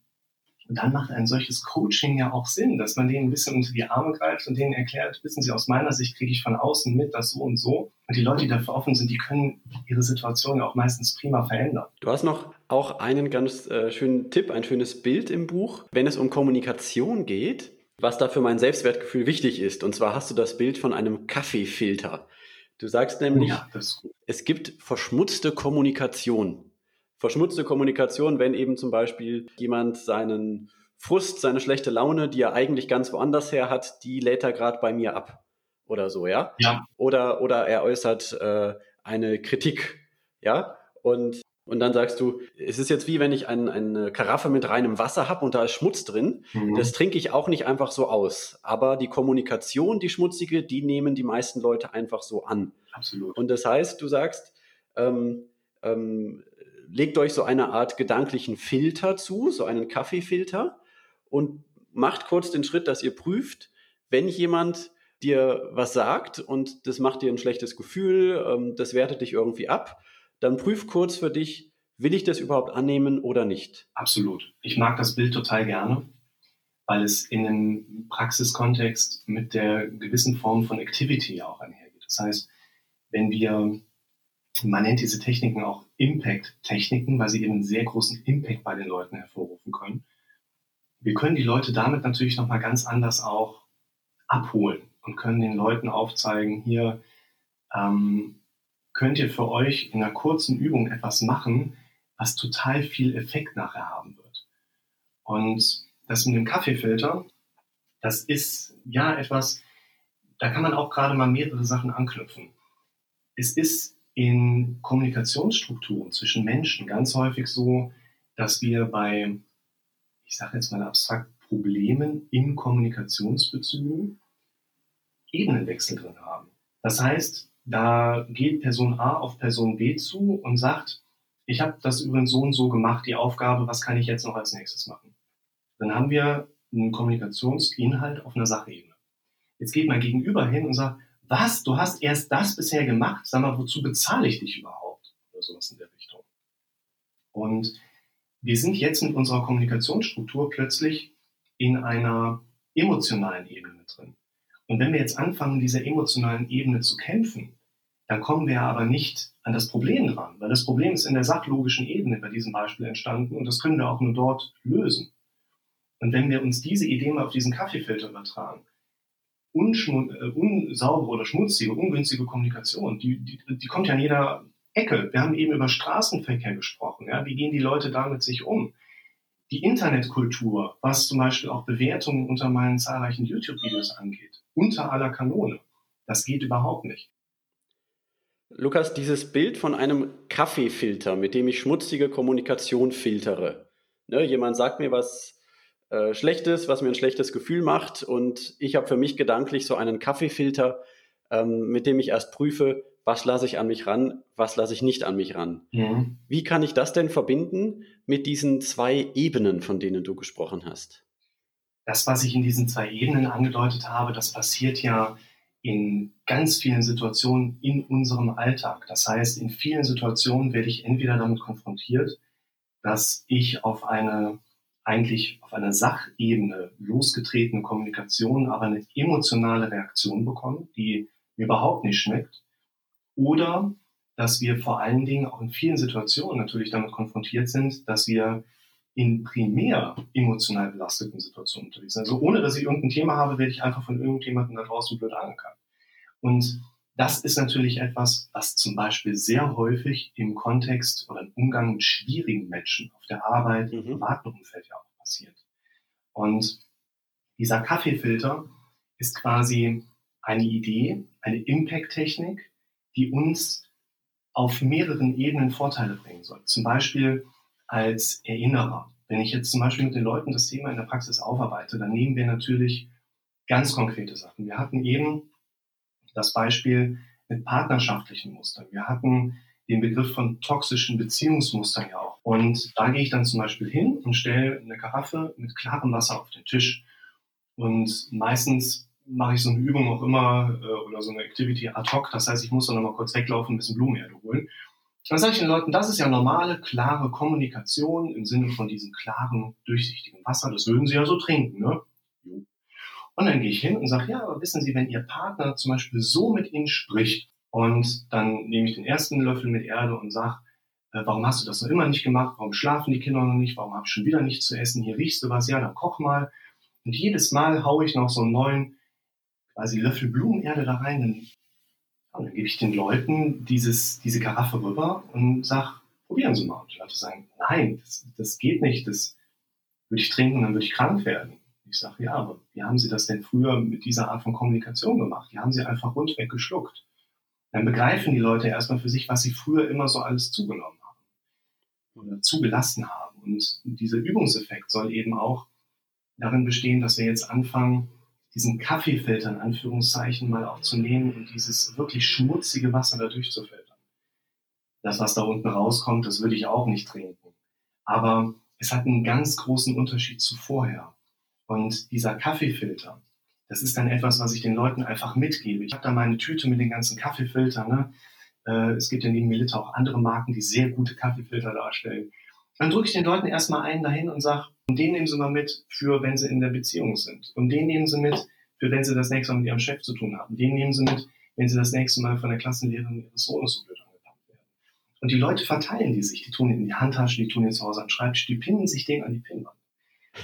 Und dann macht ein solches Coaching ja auch Sinn, dass man denen ein bisschen unter die Arme greift und denen erklärt, wissen Sie, aus meiner Sicht kriege ich von außen mit, das so und so. Und die Leute, die dafür offen sind, die können ihre Situation ja auch meistens prima verändern. Du hast noch auch einen ganz äh, schönen Tipp, ein schönes Bild im Buch, wenn es um Kommunikation geht, was da für mein Selbstwertgefühl wichtig ist. Und zwar hast du das Bild von einem Kaffeefilter. Du sagst nämlich, ja, es gibt verschmutzte Kommunikation verschmutzte Kommunikation, wenn eben zum Beispiel jemand seinen Frust, seine schlechte Laune, die er eigentlich ganz woanders her hat, die lädt er gerade bei mir ab oder so, ja? Ja. Oder, oder er äußert äh, eine Kritik, ja? Und, und dann sagst du, es ist jetzt wie wenn ich ein, eine Karaffe mit reinem Wasser habe und da ist Schmutz drin. Mhm. Das trinke ich auch nicht einfach so aus. Aber die Kommunikation, die schmutzige, die nehmen die meisten Leute einfach so an. Absolut. Und das heißt, du sagst, ähm, ähm, legt euch so eine Art gedanklichen Filter zu, so einen Kaffeefilter und macht kurz den Schritt, dass ihr prüft, wenn jemand dir was sagt und das macht dir ein schlechtes Gefühl, ähm, das wertet dich irgendwie ab, dann prüf kurz für dich, will ich das überhaupt annehmen oder nicht? Absolut. Ich mag das Bild total gerne, weil es in einem Praxiskontext mit der gewissen Form von Activity auch einhergeht. Das heißt, wenn wir man nennt diese Techniken auch Impact-Techniken, weil sie eben einen sehr großen Impact bei den Leuten hervorrufen können. Wir können die Leute damit natürlich nochmal ganz anders auch abholen und können den Leuten aufzeigen, hier ähm, könnt ihr für euch in einer kurzen Übung etwas machen, was total viel Effekt nachher haben wird. Und das mit dem Kaffeefilter, das ist ja etwas, da kann man auch gerade mal mehrere Sachen anknüpfen. Es ist in Kommunikationsstrukturen zwischen Menschen ganz häufig so, dass wir bei, ich sage jetzt mal abstrakt, Problemen in Kommunikationsbezügen Ebenenwechsel drin haben. Das heißt, da geht Person A auf Person B zu und sagt, ich habe das übrigens so und so gemacht, die Aufgabe, was kann ich jetzt noch als nächstes machen? Dann haben wir einen Kommunikationsinhalt auf einer Sachebene. Jetzt geht mein Gegenüber hin und sagt, was, du hast erst das bisher gemacht, sag mal, wozu bezahle ich dich überhaupt? Oder sowas in der Richtung. Und wir sind jetzt mit unserer Kommunikationsstruktur plötzlich in einer emotionalen Ebene drin. Und wenn wir jetzt anfangen, dieser emotionalen Ebene zu kämpfen, dann kommen wir aber nicht an das Problem dran, weil das Problem ist in der sachlogischen Ebene bei diesem Beispiel entstanden und das können wir auch nur dort lösen. Und wenn wir uns diese Idee mal auf diesen Kaffeefilter übertragen, äh, unsaubere oder schmutzige, ungünstige Kommunikation, die, die, die kommt ja an jeder Ecke. Wir haben eben über Straßenverkehr gesprochen. Ja? Wie gehen die Leute damit sich um? Die Internetkultur, was zum Beispiel auch Bewertungen unter meinen zahlreichen YouTube-Videos angeht, unter aller Kanone, das geht überhaupt nicht. Lukas, dieses Bild von einem Kaffeefilter, mit dem ich schmutzige Kommunikation filtere. Ne, jemand sagt mir was äh, Schlechtes, was mir ein schlechtes Gefühl macht. Und ich habe für mich gedanklich so einen Kaffeefilter, ähm, mit dem ich erst prüfe, was lasse ich an mich ran, was lasse ich nicht an mich ran. Mhm. Wie kann ich das denn verbinden mit diesen zwei Ebenen, von denen du gesprochen hast? Das, was ich in diesen zwei Ebenen angedeutet habe, das passiert ja in ganz vielen Situationen in unserem Alltag. Das heißt, in vielen Situationen werde ich entweder damit konfrontiert, dass ich auf eine eigentlich auf einer Sachebene losgetretene Kommunikation, aber eine emotionale Reaktion bekommen, die mir überhaupt nicht schmeckt. Oder dass wir vor allen Dingen auch in vielen Situationen natürlich damit konfrontiert sind, dass wir in primär emotional belasteten Situationen unterwegs sind. Also ohne, dass ich irgendein Thema habe, werde ich einfach von irgendjemandem da draußen blöd angekackt. Und das ist natürlich etwas, was zum Beispiel sehr häufig im Kontext oder im Umgang mit schwierigen Menschen auf der Arbeit, mhm. im privaten Umfeld ja auch passiert. Und dieser Kaffeefilter ist quasi eine Idee, eine Impact-Technik, die uns auf mehreren Ebenen Vorteile bringen soll. Zum Beispiel als Erinnerer. Wenn ich jetzt zum Beispiel mit den Leuten das Thema in der Praxis aufarbeite, dann nehmen wir natürlich ganz konkrete Sachen. Wir hatten eben das Beispiel mit partnerschaftlichen Mustern. Wir hatten den Begriff von toxischen Beziehungsmustern ja auch. Und da gehe ich dann zum Beispiel hin und stelle eine Karaffe mit klarem Wasser auf den Tisch. Und meistens mache ich so eine Übung auch immer äh, oder so eine Activity ad hoc. Das heißt, ich muss dann nochmal kurz weglaufen, ein bisschen Blumenerde holen. Dann sage ich den Leuten, das ist ja normale, klare Kommunikation im Sinne von diesem klaren, durchsichtigen Wasser. Das würden Sie ja so trinken, ne? Und dann gehe ich hin und sage, ja, aber wissen Sie, wenn Ihr Partner zum Beispiel so mit Ihnen spricht und dann nehme ich den ersten Löffel mit Erde und sage, äh, warum hast du das noch immer nicht gemacht? Warum schlafen die Kinder noch nicht? Warum habe ich schon wieder nichts zu essen? Hier riechst du was? Ja, dann koch mal. Und jedes Mal haue ich noch so einen neuen quasi Löffel Blumenerde da rein. Dann, ja, dann gebe ich den Leuten dieses, diese Karaffe rüber und sage, probieren Sie mal. Und die Leute sagen, nein, das, das geht nicht. Das würde ich trinken, dann würde ich krank werden. Ich sage, ja, aber wie haben Sie das denn früher mit dieser Art von Kommunikation gemacht? Die haben Sie einfach rundweg geschluckt. Dann begreifen die Leute erstmal für sich, was sie früher immer so alles zugenommen haben oder zugelassen haben. Und dieser Übungseffekt soll eben auch darin bestehen, dass wir jetzt anfangen, diesen Kaffeefilter in Anführungszeichen mal auch zu nehmen und dieses wirklich schmutzige Wasser da durchzufiltern. Das, was da unten rauskommt, das würde ich auch nicht trinken. Aber es hat einen ganz großen Unterschied zu vorher. Und dieser Kaffeefilter, das ist dann etwas, was ich den Leuten einfach mitgebe. Ich habe da meine Tüte mit den ganzen Kaffeefiltern. Ne? Äh, es gibt ja neben Melitta auch andere Marken, die sehr gute Kaffeefilter darstellen. Dann drücke ich den Leuten erstmal einen dahin und sage, und den nehmen sie mal mit für, wenn sie in der Beziehung sind. Und den nehmen sie mit für, wenn sie das nächste Mal mit ihrem Chef zu tun haben. Den nehmen sie mit, wenn sie das nächste Mal von der Klassenlehrerin ihres Sohnes so blöd angepackt werden. Und die Leute verteilen die sich. Die tun in die Handtasche, die tun ihn zu Hause am Schreibtisch, die pinnen sich den an die Pinnwand.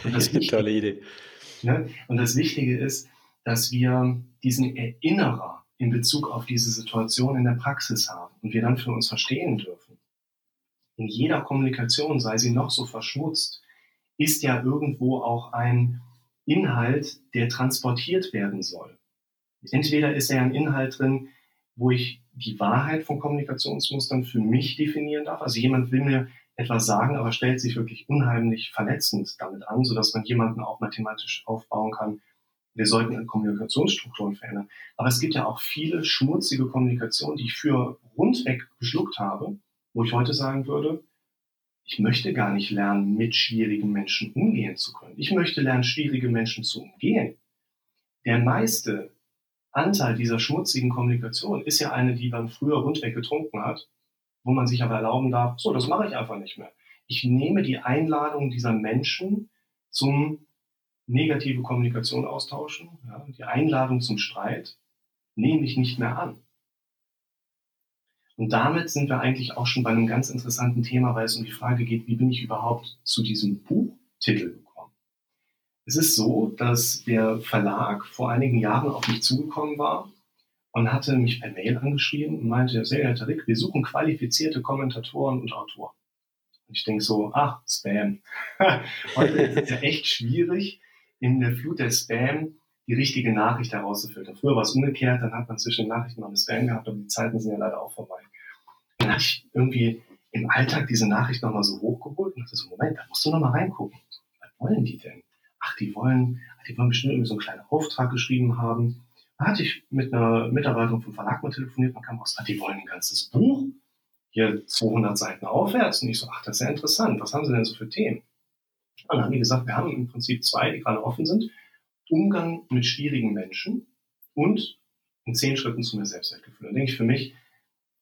Und das Tolle Idee. Ne? Und das Wichtige ist, dass wir diesen Erinnerer in Bezug auf diese Situation in der Praxis haben und wir dann für uns verstehen dürfen. In jeder Kommunikation, sei sie noch so verschmutzt, ist ja irgendwo auch ein Inhalt, der transportiert werden soll. Entweder ist ja ein Inhalt drin, wo ich die Wahrheit von Kommunikationsmustern für mich definieren darf. Also jemand will mir etwas sagen, aber stellt sich wirklich unheimlich verletzend damit an, sodass man jemanden auch mathematisch aufbauen kann. Wir sollten Kommunikationsstrukturen verändern. Aber es gibt ja auch viele schmutzige Kommunikation, die ich für rundweg geschluckt habe, wo ich heute sagen würde, ich möchte gar nicht lernen, mit schwierigen Menschen umgehen zu können. Ich möchte lernen, schwierige Menschen zu umgehen. Der meiste Anteil dieser schmutzigen Kommunikation ist ja eine, die man früher rundweg getrunken hat, wo man sich aber erlauben darf, so, das mache ich einfach nicht mehr. Ich nehme die Einladung dieser Menschen zum negative Kommunikation austauschen, ja, die Einladung zum Streit, nehme ich nicht mehr an. Und damit sind wir eigentlich auch schon bei einem ganz interessanten Thema, weil es um die Frage geht, wie bin ich überhaupt zu diesem Buchtitel gekommen? Es ist so, dass der Verlag vor einigen Jahren auf mich zugekommen war und hatte mich per Mail angeschrieben und meinte, sehr geehrter Rick, wir suchen qualifizierte Kommentatoren und Autoren. Und ich denke so, ach, Spam. Heute ist es ja echt schwierig, in der Flut der Spam die richtige Nachricht herauszufiltern. Früher war es umgekehrt, dann hat man zwischen den Nachrichten mal eine Spam gehabt, aber die Zeiten sind ja leider auch vorbei. Dann hatte ich irgendwie im Alltag diese Nachricht nochmal so hochgeholt und dachte so, Moment, da musst du nochmal reingucken. Was wollen die denn? Ach, die wollen, die wollen bestimmt irgendwie so einen kleinen Auftrag geschrieben haben. Da hatte ich mit einer Mitarbeiterin vom Verlag mal telefoniert und kam raus, ach, die wollen ein ganzes Buch. Hier 200 Seiten aufwärts. Und ich so, ach, das ist ja interessant. Was haben sie denn so für Themen? Und dann haben die gesagt, wir haben im Prinzip zwei, die gerade offen sind. Umgang mit schwierigen Menschen und in zehn Schritten zu mehr Selbstwertgefühl. Da denke ich für mich,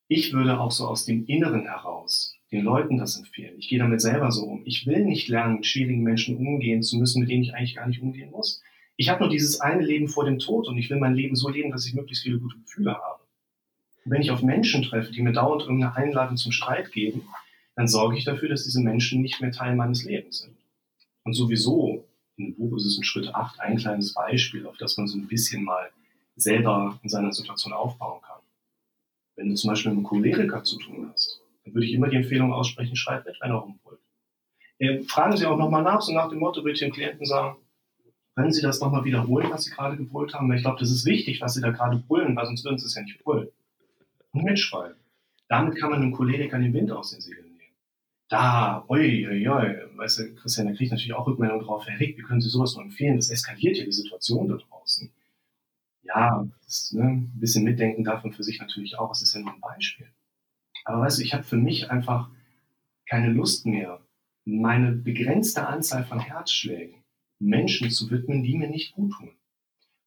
ich würde auch so aus dem Inneren heraus den Leuten das empfehlen. Ich gehe damit selber so um. Ich will nicht lernen, mit schwierigen Menschen umgehen zu müssen, mit denen ich eigentlich gar nicht umgehen muss. Ich habe nur dieses eine Leben vor dem Tod und ich will mein Leben so leben, dass ich möglichst viele gute Gefühle habe. Und wenn ich auf Menschen treffe, die mir dauernd irgendeine Einladung zum Streit geben, dann sorge ich dafür, dass diese Menschen nicht mehr Teil meines Lebens sind. Und sowieso, in dem Buch ist es in Schritt 8 ein kleines Beispiel, auf das man so ein bisschen mal selber in seiner Situation aufbauen kann. Wenn du zum Beispiel mit einem Choleriker zu tun hast, dann würde ich immer die Empfehlung aussprechen, schreib mit, wenn er. Äh, fragen Sie auch nochmal nach, so nach dem Motto, würde ich dem Klienten sagen, können Sie das nochmal wiederholen, was Sie gerade gebrüllt haben? Weil ich glaube, das ist wichtig, was Sie da gerade brüllen, weil sonst würden Sie es ja nicht brüllen. Und mitschreiben. Damit kann man einem Choleriker den Wind aus den Segeln nehmen. Da, oi, oi, oi, weißt du, Christian, da kriegt natürlich auch Rückmeldung drauf, Herr Rick, wie können Sie sowas nur empfehlen? Das eskaliert ja die Situation da draußen ja, das, ne, ein bisschen mitdenken darf man für sich natürlich auch. Es ist ja nur ein Beispiel. Aber weißt du, ich habe für mich einfach keine Lust mehr, meine begrenzte Anzahl von Herzschlägen Menschen zu widmen, die mir nicht gut tun.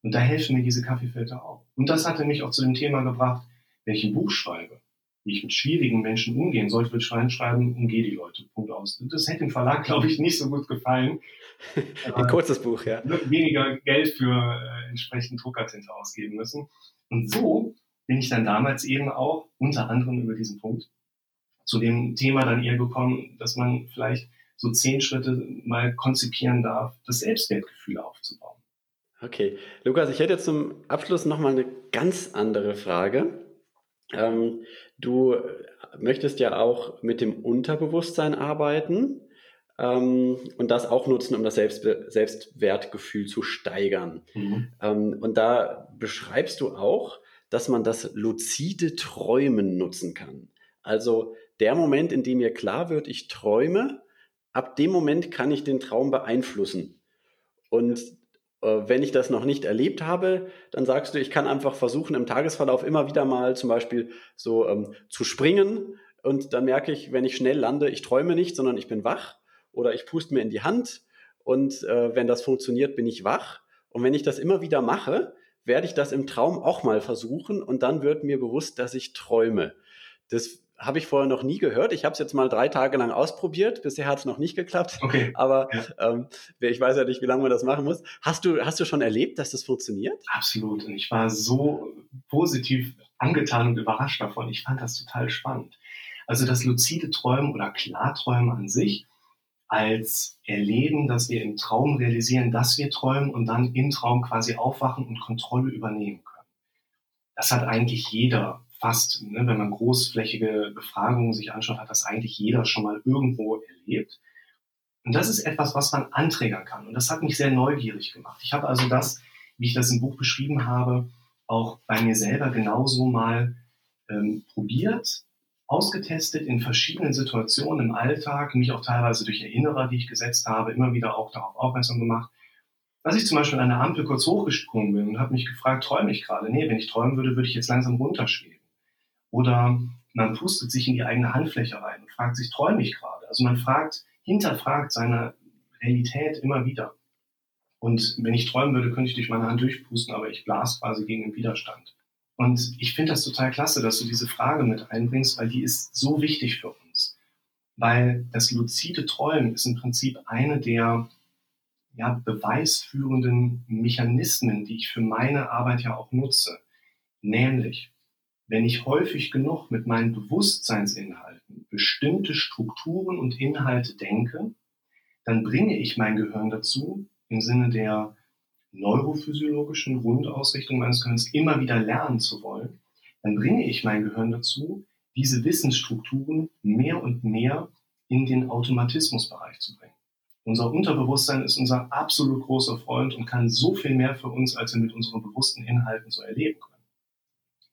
Und da helfen mir diese Kaffeefilter auch. Und das hatte mich auch zu dem Thema gebracht, wenn ich ein Buch schreibe, wie ich mit schwierigen Menschen umgehen würde ich reinschreiben, umgehe die Leute. Punkt aus. Das hätte dem Verlag, glaube ich, nicht so gut gefallen. Ein kurzes Buch, ja. Weniger Geld für äh, entsprechend Druckertinte ausgeben müssen. Und so bin ich dann damals eben auch unter anderem über diesen Punkt zu dem Thema dann eher gekommen, dass man vielleicht so zehn Schritte mal konzipieren darf, das Selbstwertgefühl aufzubauen. Okay, Lukas, ich hätte jetzt zum Abschluss nochmal eine ganz andere Frage. Ähm, du möchtest ja auch mit dem Unterbewusstsein arbeiten ähm, und das auch nutzen, um das Selbst Selbstwertgefühl zu steigern. Mhm. Ähm, und da beschreibst du auch, dass man das luzide Träumen nutzen kann. Also der Moment, in dem mir klar wird, ich träume, ab dem Moment kann ich den Traum beeinflussen. Und äh, wenn ich das noch nicht erlebt habe, dann sagst du, ich kann einfach versuchen, im Tagesverlauf immer wieder mal zum Beispiel so ähm, zu springen. Und dann merke ich, wenn ich schnell lande, ich träume nicht, sondern ich bin wach. Oder ich puste mir in die Hand. Und äh, wenn das funktioniert, bin ich wach. Und wenn ich das immer wieder mache, werde ich das im Traum auch mal versuchen. Und dann wird mir bewusst, dass ich träume. Das habe ich vorher noch nie gehört. Ich habe es jetzt mal drei Tage lang ausprobiert. Bisher hat es noch nicht geklappt. Okay. Aber ja. ähm, ich weiß ja nicht, wie lange man das machen muss. Hast du, hast du schon erlebt, dass das funktioniert? Absolut. Und ich war so positiv angetan und überrascht davon. Ich fand das total spannend. Also das luzide Träumen oder Klarträumen an sich als Erleben, dass wir im Traum realisieren, dass wir träumen und dann im Traum quasi aufwachen und Kontrolle übernehmen können. Das hat eigentlich jeder fast, ne, wenn man großflächige Befragungen sich anschaut, hat das eigentlich jeder schon mal irgendwo erlebt. Und das ist etwas, was man anträgern kann. Und das hat mich sehr neugierig gemacht. Ich habe also das, wie ich das im Buch beschrieben habe, auch bei mir selber genauso mal ähm, probiert, ausgetestet in verschiedenen Situationen im Alltag, mich auch teilweise durch Erinnerer, die ich gesetzt habe, immer wieder auch darauf aufmerksam gemacht, dass ich zum Beispiel an der Ampel kurz hochgesprungen bin und habe mich gefragt, träume ich gerade? Nee, wenn ich träumen würde, würde ich jetzt langsam runterschweben. Oder man pustet sich in die eigene Handfläche rein und fragt sich, träume ich gerade? Also man fragt, hinterfragt seine Realität immer wieder. Und wenn ich träumen würde, könnte ich durch meine Hand durchpusten, aber ich blas quasi gegen den Widerstand. Und ich finde das total klasse, dass du diese Frage mit einbringst, weil die ist so wichtig für uns. Weil das luzide Träumen ist im Prinzip eine der ja, beweisführenden Mechanismen, die ich für meine Arbeit ja auch nutze. Nämlich, wenn ich häufig genug mit meinen Bewusstseinsinhalten bestimmte Strukturen und Inhalte denke, dann bringe ich mein Gehirn dazu, im Sinne der neurophysiologischen Grundausrichtung meines Gehirns immer wieder lernen zu wollen, dann bringe ich mein Gehirn dazu, diese Wissensstrukturen mehr und mehr in den Automatismusbereich zu bringen. Unser Unterbewusstsein ist unser absolut großer Freund und kann so viel mehr für uns, als wir mit unseren bewussten Inhalten so erleben können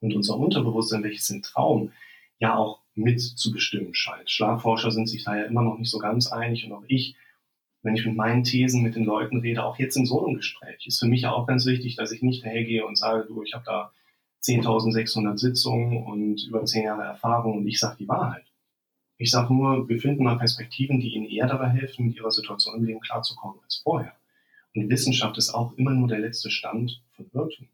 und unser Unterbewusstsein, welches im Traum ja auch mit zu bestimmen scheint. Schlafforscher sind sich da ja immer noch nicht so ganz einig und auch ich, wenn ich mit meinen Thesen mit den Leuten rede, auch jetzt in so einem Gespräch, ist für mich ja auch ganz wichtig, dass ich nicht hergehe und sage, du, ich habe da 10.600 Sitzungen und über 10 Jahre Erfahrung und ich sage die Wahrheit. Ich sage nur, wir finden mal Perspektiven, die Ihnen eher dabei helfen, mit Ihrer Situation im Leben klarzukommen als vorher. Und Wissenschaft ist auch immer nur der letzte Stand von Irrtum.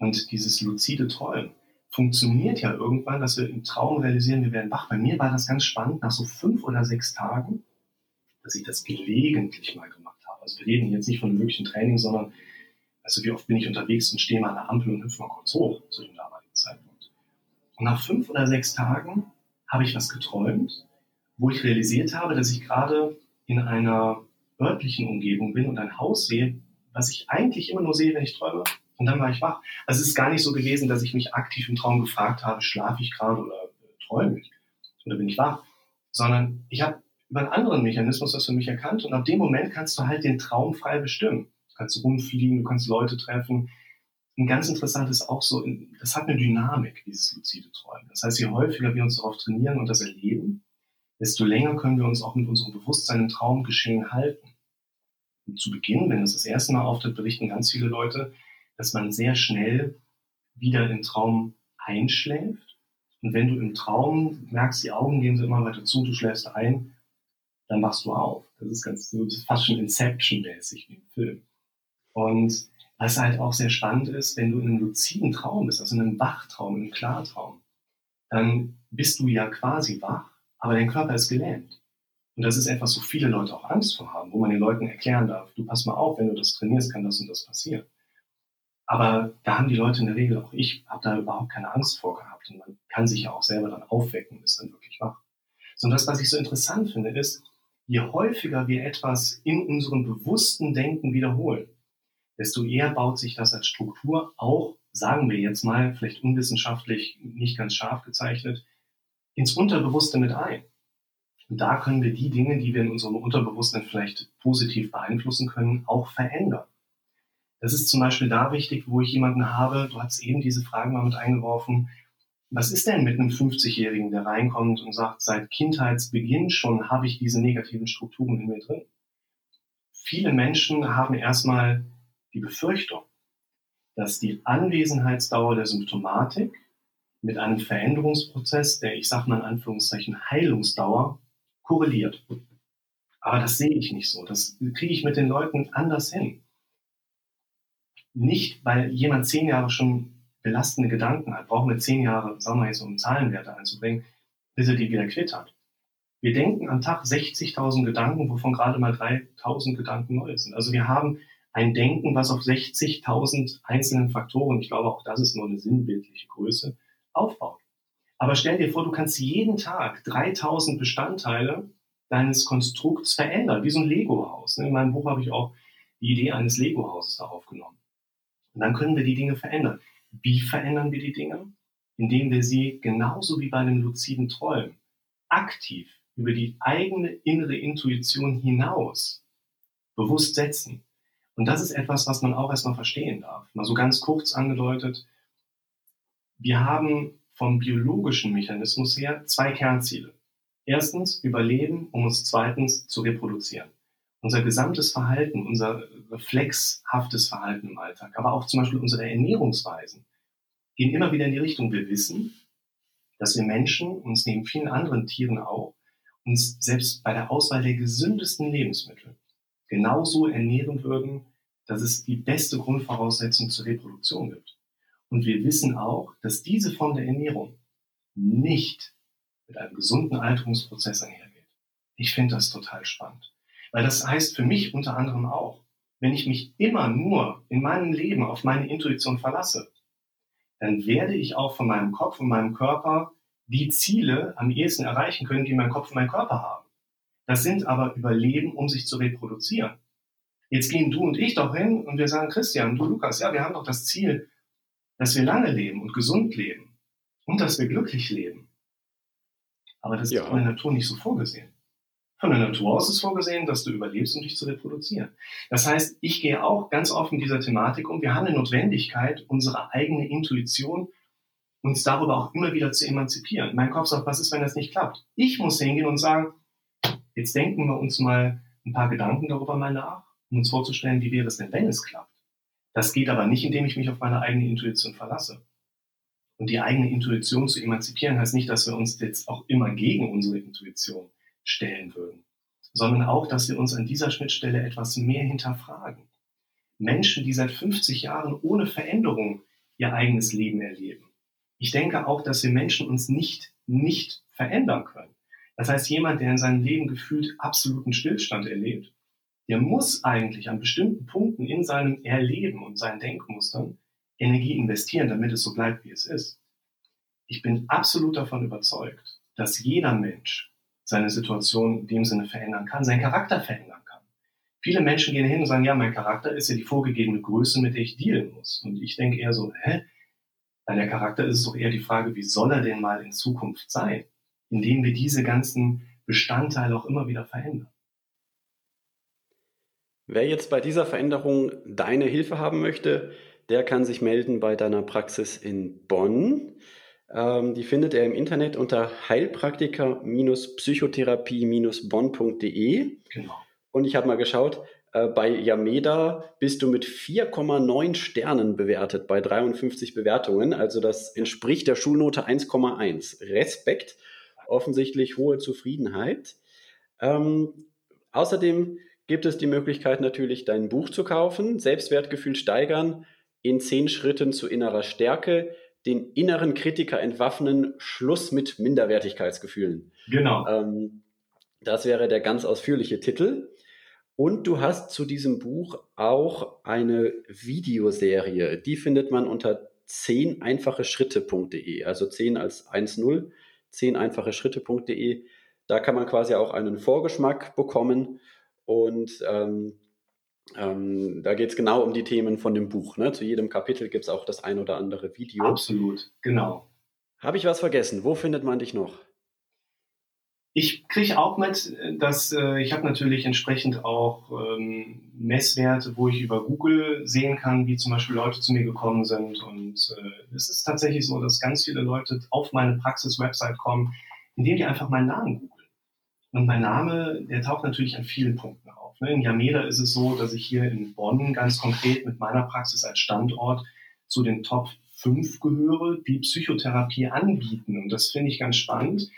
Und dieses luzide Träumen funktioniert ja irgendwann, dass wir im Traum realisieren, wir werden wach. Bei mir war das ganz spannend, nach so fünf oder sechs Tagen, dass ich das gelegentlich mal gemacht habe. Also wir reden jetzt nicht von einem wirklichen Training, sondern also wie oft bin ich unterwegs und stehe mal an der Ampel und hüpfe mal kurz hoch zu dem damaligen Zeitpunkt. Und nach fünf oder sechs Tagen habe ich was geträumt, wo ich realisiert habe, dass ich gerade in einer örtlichen Umgebung bin und ein Haus sehe, was ich eigentlich immer nur sehe, wenn ich träume, und dann war ich wach. Also es ist gar nicht so gewesen, dass ich mich aktiv im Traum gefragt habe, schlafe ich gerade oder träume ich oder bin ich wach, sondern ich habe über einen anderen Mechanismus das für mich erkannt und ab dem Moment kannst du halt den Traum frei bestimmen. Du kannst rumfliegen, du kannst Leute treffen. Und ganz interessant ist auch so, das hat eine Dynamik, dieses luzide Träumen. Das heißt, je häufiger wir uns darauf trainieren und das erleben, desto länger können wir uns auch mit unserem Bewusstsein im Traumgeschehen halten. Und zu Beginn, wenn es das erste Mal auftritt, berichten ganz viele Leute, dass man sehr schnell wieder im Traum einschläft. Und wenn du im Traum merkst, die Augen gehen so immer weiter zu, du schläfst ein, dann wachst du auf. Das ist ganz so, fast schon Inception-mäßig wie im Film. Und was halt auch sehr spannend ist, wenn du in einem luziden Traum bist, also in einem Wachtraum, in einem Klartraum, dann bist du ja quasi wach, aber dein Körper ist gelähmt. Und das ist etwas, wo viele Leute auch Angst vor haben, wo man den Leuten erklären darf, du pass mal auf, wenn du das trainierst, kann das und das passieren. Aber da haben die Leute in der Regel, auch ich, habe da überhaupt keine Angst vor gehabt. Und man kann sich ja auch selber dann aufwecken und ist dann wirklich wach. Sondern das, was ich so interessant finde, ist, je häufiger wir etwas in unserem bewussten Denken wiederholen, desto eher baut sich das als Struktur auch, sagen wir jetzt mal, vielleicht unwissenschaftlich nicht ganz scharf gezeichnet, ins Unterbewusste mit ein. Und da können wir die Dinge, die wir in unserem Unterbewusstsein vielleicht positiv beeinflussen können, auch verändern. Das ist zum Beispiel da wichtig, wo ich jemanden habe, du hast eben diese Fragen mal mit eingeworfen, was ist denn mit einem 50-Jährigen, der reinkommt und sagt, seit Kindheitsbeginn schon habe ich diese negativen Strukturen in mir drin? Viele Menschen haben erstmal die Befürchtung, dass die Anwesenheitsdauer der Symptomatik mit einem Veränderungsprozess, der ich sage mal in Anführungszeichen Heilungsdauer, korreliert. Aber das sehe ich nicht so. Das kriege ich mit den Leuten anders hin nicht, weil jemand zehn Jahre schon belastende Gedanken hat, brauchen wir zehn Jahre, sagen wir jetzt, um Zahlenwerte einzubringen, bis er die wieder quitt hat. Wir denken am Tag 60.000 Gedanken, wovon gerade mal 3.000 Gedanken neu sind. Also wir haben ein Denken, was auf 60.000 einzelnen Faktoren, ich glaube auch das ist nur eine sinnbildliche Größe, aufbaut. Aber stell dir vor, du kannst jeden Tag 3000 Bestandteile deines Konstrukts verändern, wie so ein Lego-Haus. In meinem Buch habe ich auch die Idee eines Lego-Hauses da aufgenommen. Und dann können wir die Dinge verändern. Wie verändern wir die Dinge? Indem wir sie genauso wie bei einem luziden Träumen aktiv über die eigene innere Intuition hinaus bewusst setzen. Und das ist etwas, was man auch erstmal verstehen darf. Mal so ganz kurz angedeutet. Wir haben vom biologischen Mechanismus her zwei Kernziele. Erstens Überleben, um uns zweitens zu reproduzieren unser gesamtes Verhalten, unser reflexhaftes Verhalten im Alltag, aber auch zum Beispiel unsere Ernährungsweisen gehen immer wieder in die Richtung. Wir wissen, dass wir Menschen, uns neben vielen anderen Tieren auch, uns selbst bei der Auswahl der gesündesten Lebensmittel genauso ernähren würden, dass es die beste Grundvoraussetzung zur Reproduktion gibt. Und wir wissen auch, dass diese Form der Ernährung nicht mit einem gesunden Alterungsprozess einhergeht. Ich finde das total spannend. Weil das heißt für mich unter anderem auch, wenn ich mich immer nur in meinem Leben auf meine Intuition verlasse, dann werde ich auch von meinem Kopf und meinem Körper die Ziele am ehesten erreichen können, die mein Kopf und mein Körper haben. Das sind aber Überleben, um sich zu reproduzieren. Jetzt gehen du und ich doch hin und wir sagen, Christian, du Lukas, ja, wir haben doch das Ziel, dass wir lange leben und gesund leben und dass wir glücklich leben. Aber das ja. ist in der Natur nicht so vorgesehen. Von der Natur aus ist vorgesehen, dass du überlebst, um dich zu reproduzieren. Das heißt, ich gehe auch ganz mit dieser Thematik um. Wir haben eine Notwendigkeit, unsere eigene Intuition uns darüber auch immer wieder zu emanzipieren. Mein Kopf sagt, was ist, wenn das nicht klappt? Ich muss hingehen und sagen, jetzt denken wir uns mal ein paar Gedanken darüber mal nach, um uns vorzustellen, wie wäre es denn, wenn es klappt. Das geht aber nicht, indem ich mich auf meine eigene Intuition verlasse. Und die eigene Intuition zu emanzipieren heißt nicht, dass wir uns jetzt auch immer gegen unsere Intuition stellen würden, sondern auch, dass wir uns an dieser Schnittstelle etwas mehr hinterfragen. Menschen, die seit 50 Jahren ohne Veränderung ihr eigenes Leben erleben. Ich denke auch, dass wir Menschen uns nicht, nicht verändern können. Das heißt, jemand, der in seinem Leben gefühlt absoluten Stillstand erlebt, der muss eigentlich an bestimmten Punkten in seinem Erleben und seinen Denkmustern Energie investieren, damit es so bleibt, wie es ist. Ich bin absolut davon überzeugt, dass jeder Mensch seine Situation in dem Sinne verändern kann, seinen Charakter verändern kann. Viele Menschen gehen hin und sagen, ja, mein Charakter ist ja die vorgegebene Größe, mit der ich dealen muss. Und ich denke eher so, hä? Bei der Charakter ist es doch eher die Frage, wie soll er denn mal in Zukunft sein, indem wir diese ganzen Bestandteile auch immer wieder verändern. Wer jetzt bei dieser Veränderung deine Hilfe haben möchte, der kann sich melden bei deiner Praxis in Bonn. Ähm, die findet er im Internet unter heilpraktiker-psychotherapie-bonn.de. Genau. Und ich habe mal geschaut, äh, bei Yameda bist du mit 4,9 Sternen bewertet bei 53 Bewertungen. Also das entspricht der Schulnote 1,1. Respekt, offensichtlich hohe Zufriedenheit. Ähm, außerdem gibt es die Möglichkeit natürlich, dein Buch zu kaufen, Selbstwertgefühl steigern in 10 Schritten zu innerer Stärke den inneren Kritiker entwaffnen, Schluss mit Minderwertigkeitsgefühlen. Genau. Ähm, das wäre der ganz ausführliche Titel. Und du hast zu diesem Buch auch eine Videoserie. Die findet man unter 10 einfache Schritte.de, also 10 als 1.0, 10 einfache Schritte.de. Da kann man quasi auch einen Vorgeschmack bekommen und ähm, ähm, da geht es genau um die Themen von dem Buch. Ne? Zu jedem Kapitel gibt es auch das ein oder andere Video. Absolut, genau. Habe ich was vergessen? Wo findet man dich noch? Ich kriege auch mit, dass äh, ich habe natürlich entsprechend auch ähm, Messwerte, wo ich über Google sehen kann, wie zum Beispiel Leute zu mir gekommen sind. Und äh, es ist tatsächlich so, dass ganz viele Leute auf meine Praxis-Website kommen, indem die einfach meinen Namen googeln. Und mein Name, der taucht natürlich an vielen Punkten auf. In Yameda ist es so, dass ich hier in Bonn ganz konkret mit meiner Praxis als Standort zu den Top 5 gehöre, die Psychotherapie anbieten. Und das finde ich ganz spannend,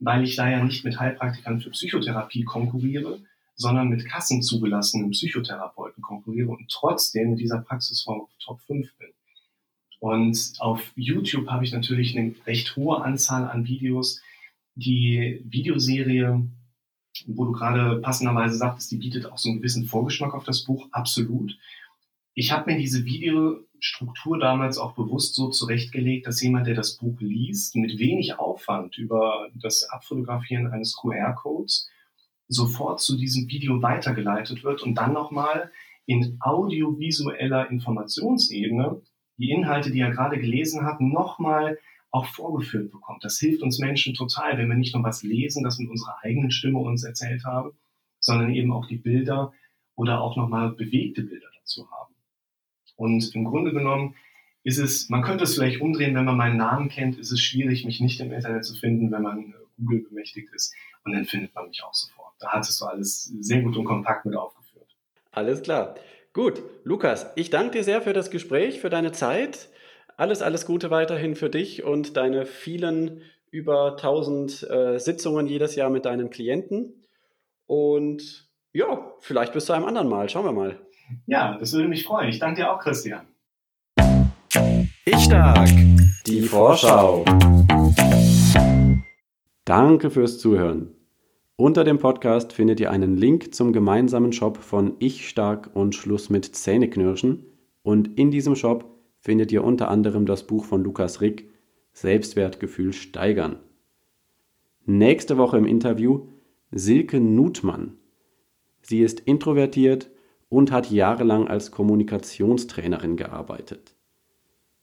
weil ich da ja nicht mit Heilpraktikern für Psychotherapie konkurriere, sondern mit kassenzugelassenen Psychotherapeuten konkurriere und trotzdem in dieser Praxisform auf Top 5 bin. Und auf YouTube habe ich natürlich eine recht hohe Anzahl an Videos, die Videoserie, wo du gerade passenderweise sagtest, die bietet auch so einen gewissen Vorgeschmack auf das Buch, absolut. Ich habe mir diese Videostruktur damals auch bewusst so zurechtgelegt, dass jemand, der das Buch liest, mit wenig Aufwand über das Abfotografieren eines QR-Codes sofort zu diesem Video weitergeleitet wird und dann nochmal in audiovisueller Informationsebene die Inhalte, die er gerade gelesen hat, nochmal auch vorgeführt bekommt. Das hilft uns Menschen total, wenn wir nicht nur was lesen, das mit unserer eigenen Stimme uns erzählt haben, sondern eben auch die Bilder oder auch nochmal bewegte Bilder dazu haben. Und im Grunde genommen ist es, man könnte es vielleicht umdrehen, wenn man meinen Namen kennt, ist es schwierig, mich nicht im Internet zu finden, wenn man äh, Google bemächtigt ist. Und dann findet man mich auch sofort. Da hat es so alles sehr gut und kompakt mit aufgeführt. Alles klar. Gut, Lukas, ich danke dir sehr für das Gespräch, für deine Zeit. Alles, alles Gute weiterhin für dich und deine vielen über 1000 äh, Sitzungen jedes Jahr mit deinen Klienten. Und ja, vielleicht bis zu einem anderen Mal. Schauen wir mal. Ja, das würde mich freuen. Ich danke dir auch, Christian. Ich stark. Die Vorschau. Danke fürs Zuhören. Unter dem Podcast findet ihr einen Link zum gemeinsamen Shop von Ich Stark und Schluss mit Zähneknirschen. Und in diesem Shop findet ihr unter anderem das Buch von Lukas Rick Selbstwertgefühl steigern. Nächste Woche im Interview Silke Nutmann. Sie ist introvertiert und hat jahrelang als Kommunikationstrainerin gearbeitet.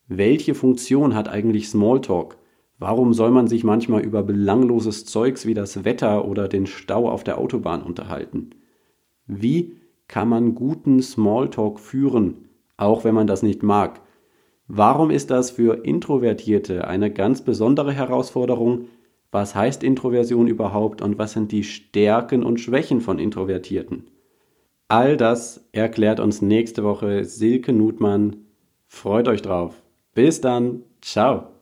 Welche Funktion hat eigentlich Smalltalk? Warum soll man sich manchmal über belangloses Zeugs wie das Wetter oder den Stau auf der Autobahn unterhalten? Wie kann man guten Smalltalk führen, auch wenn man das nicht mag? Warum ist das für Introvertierte eine ganz besondere Herausforderung? Was heißt Introversion überhaupt und was sind die Stärken und Schwächen von Introvertierten? All das erklärt uns nächste Woche Silke Nutmann. Freut euch drauf. Bis dann. Ciao.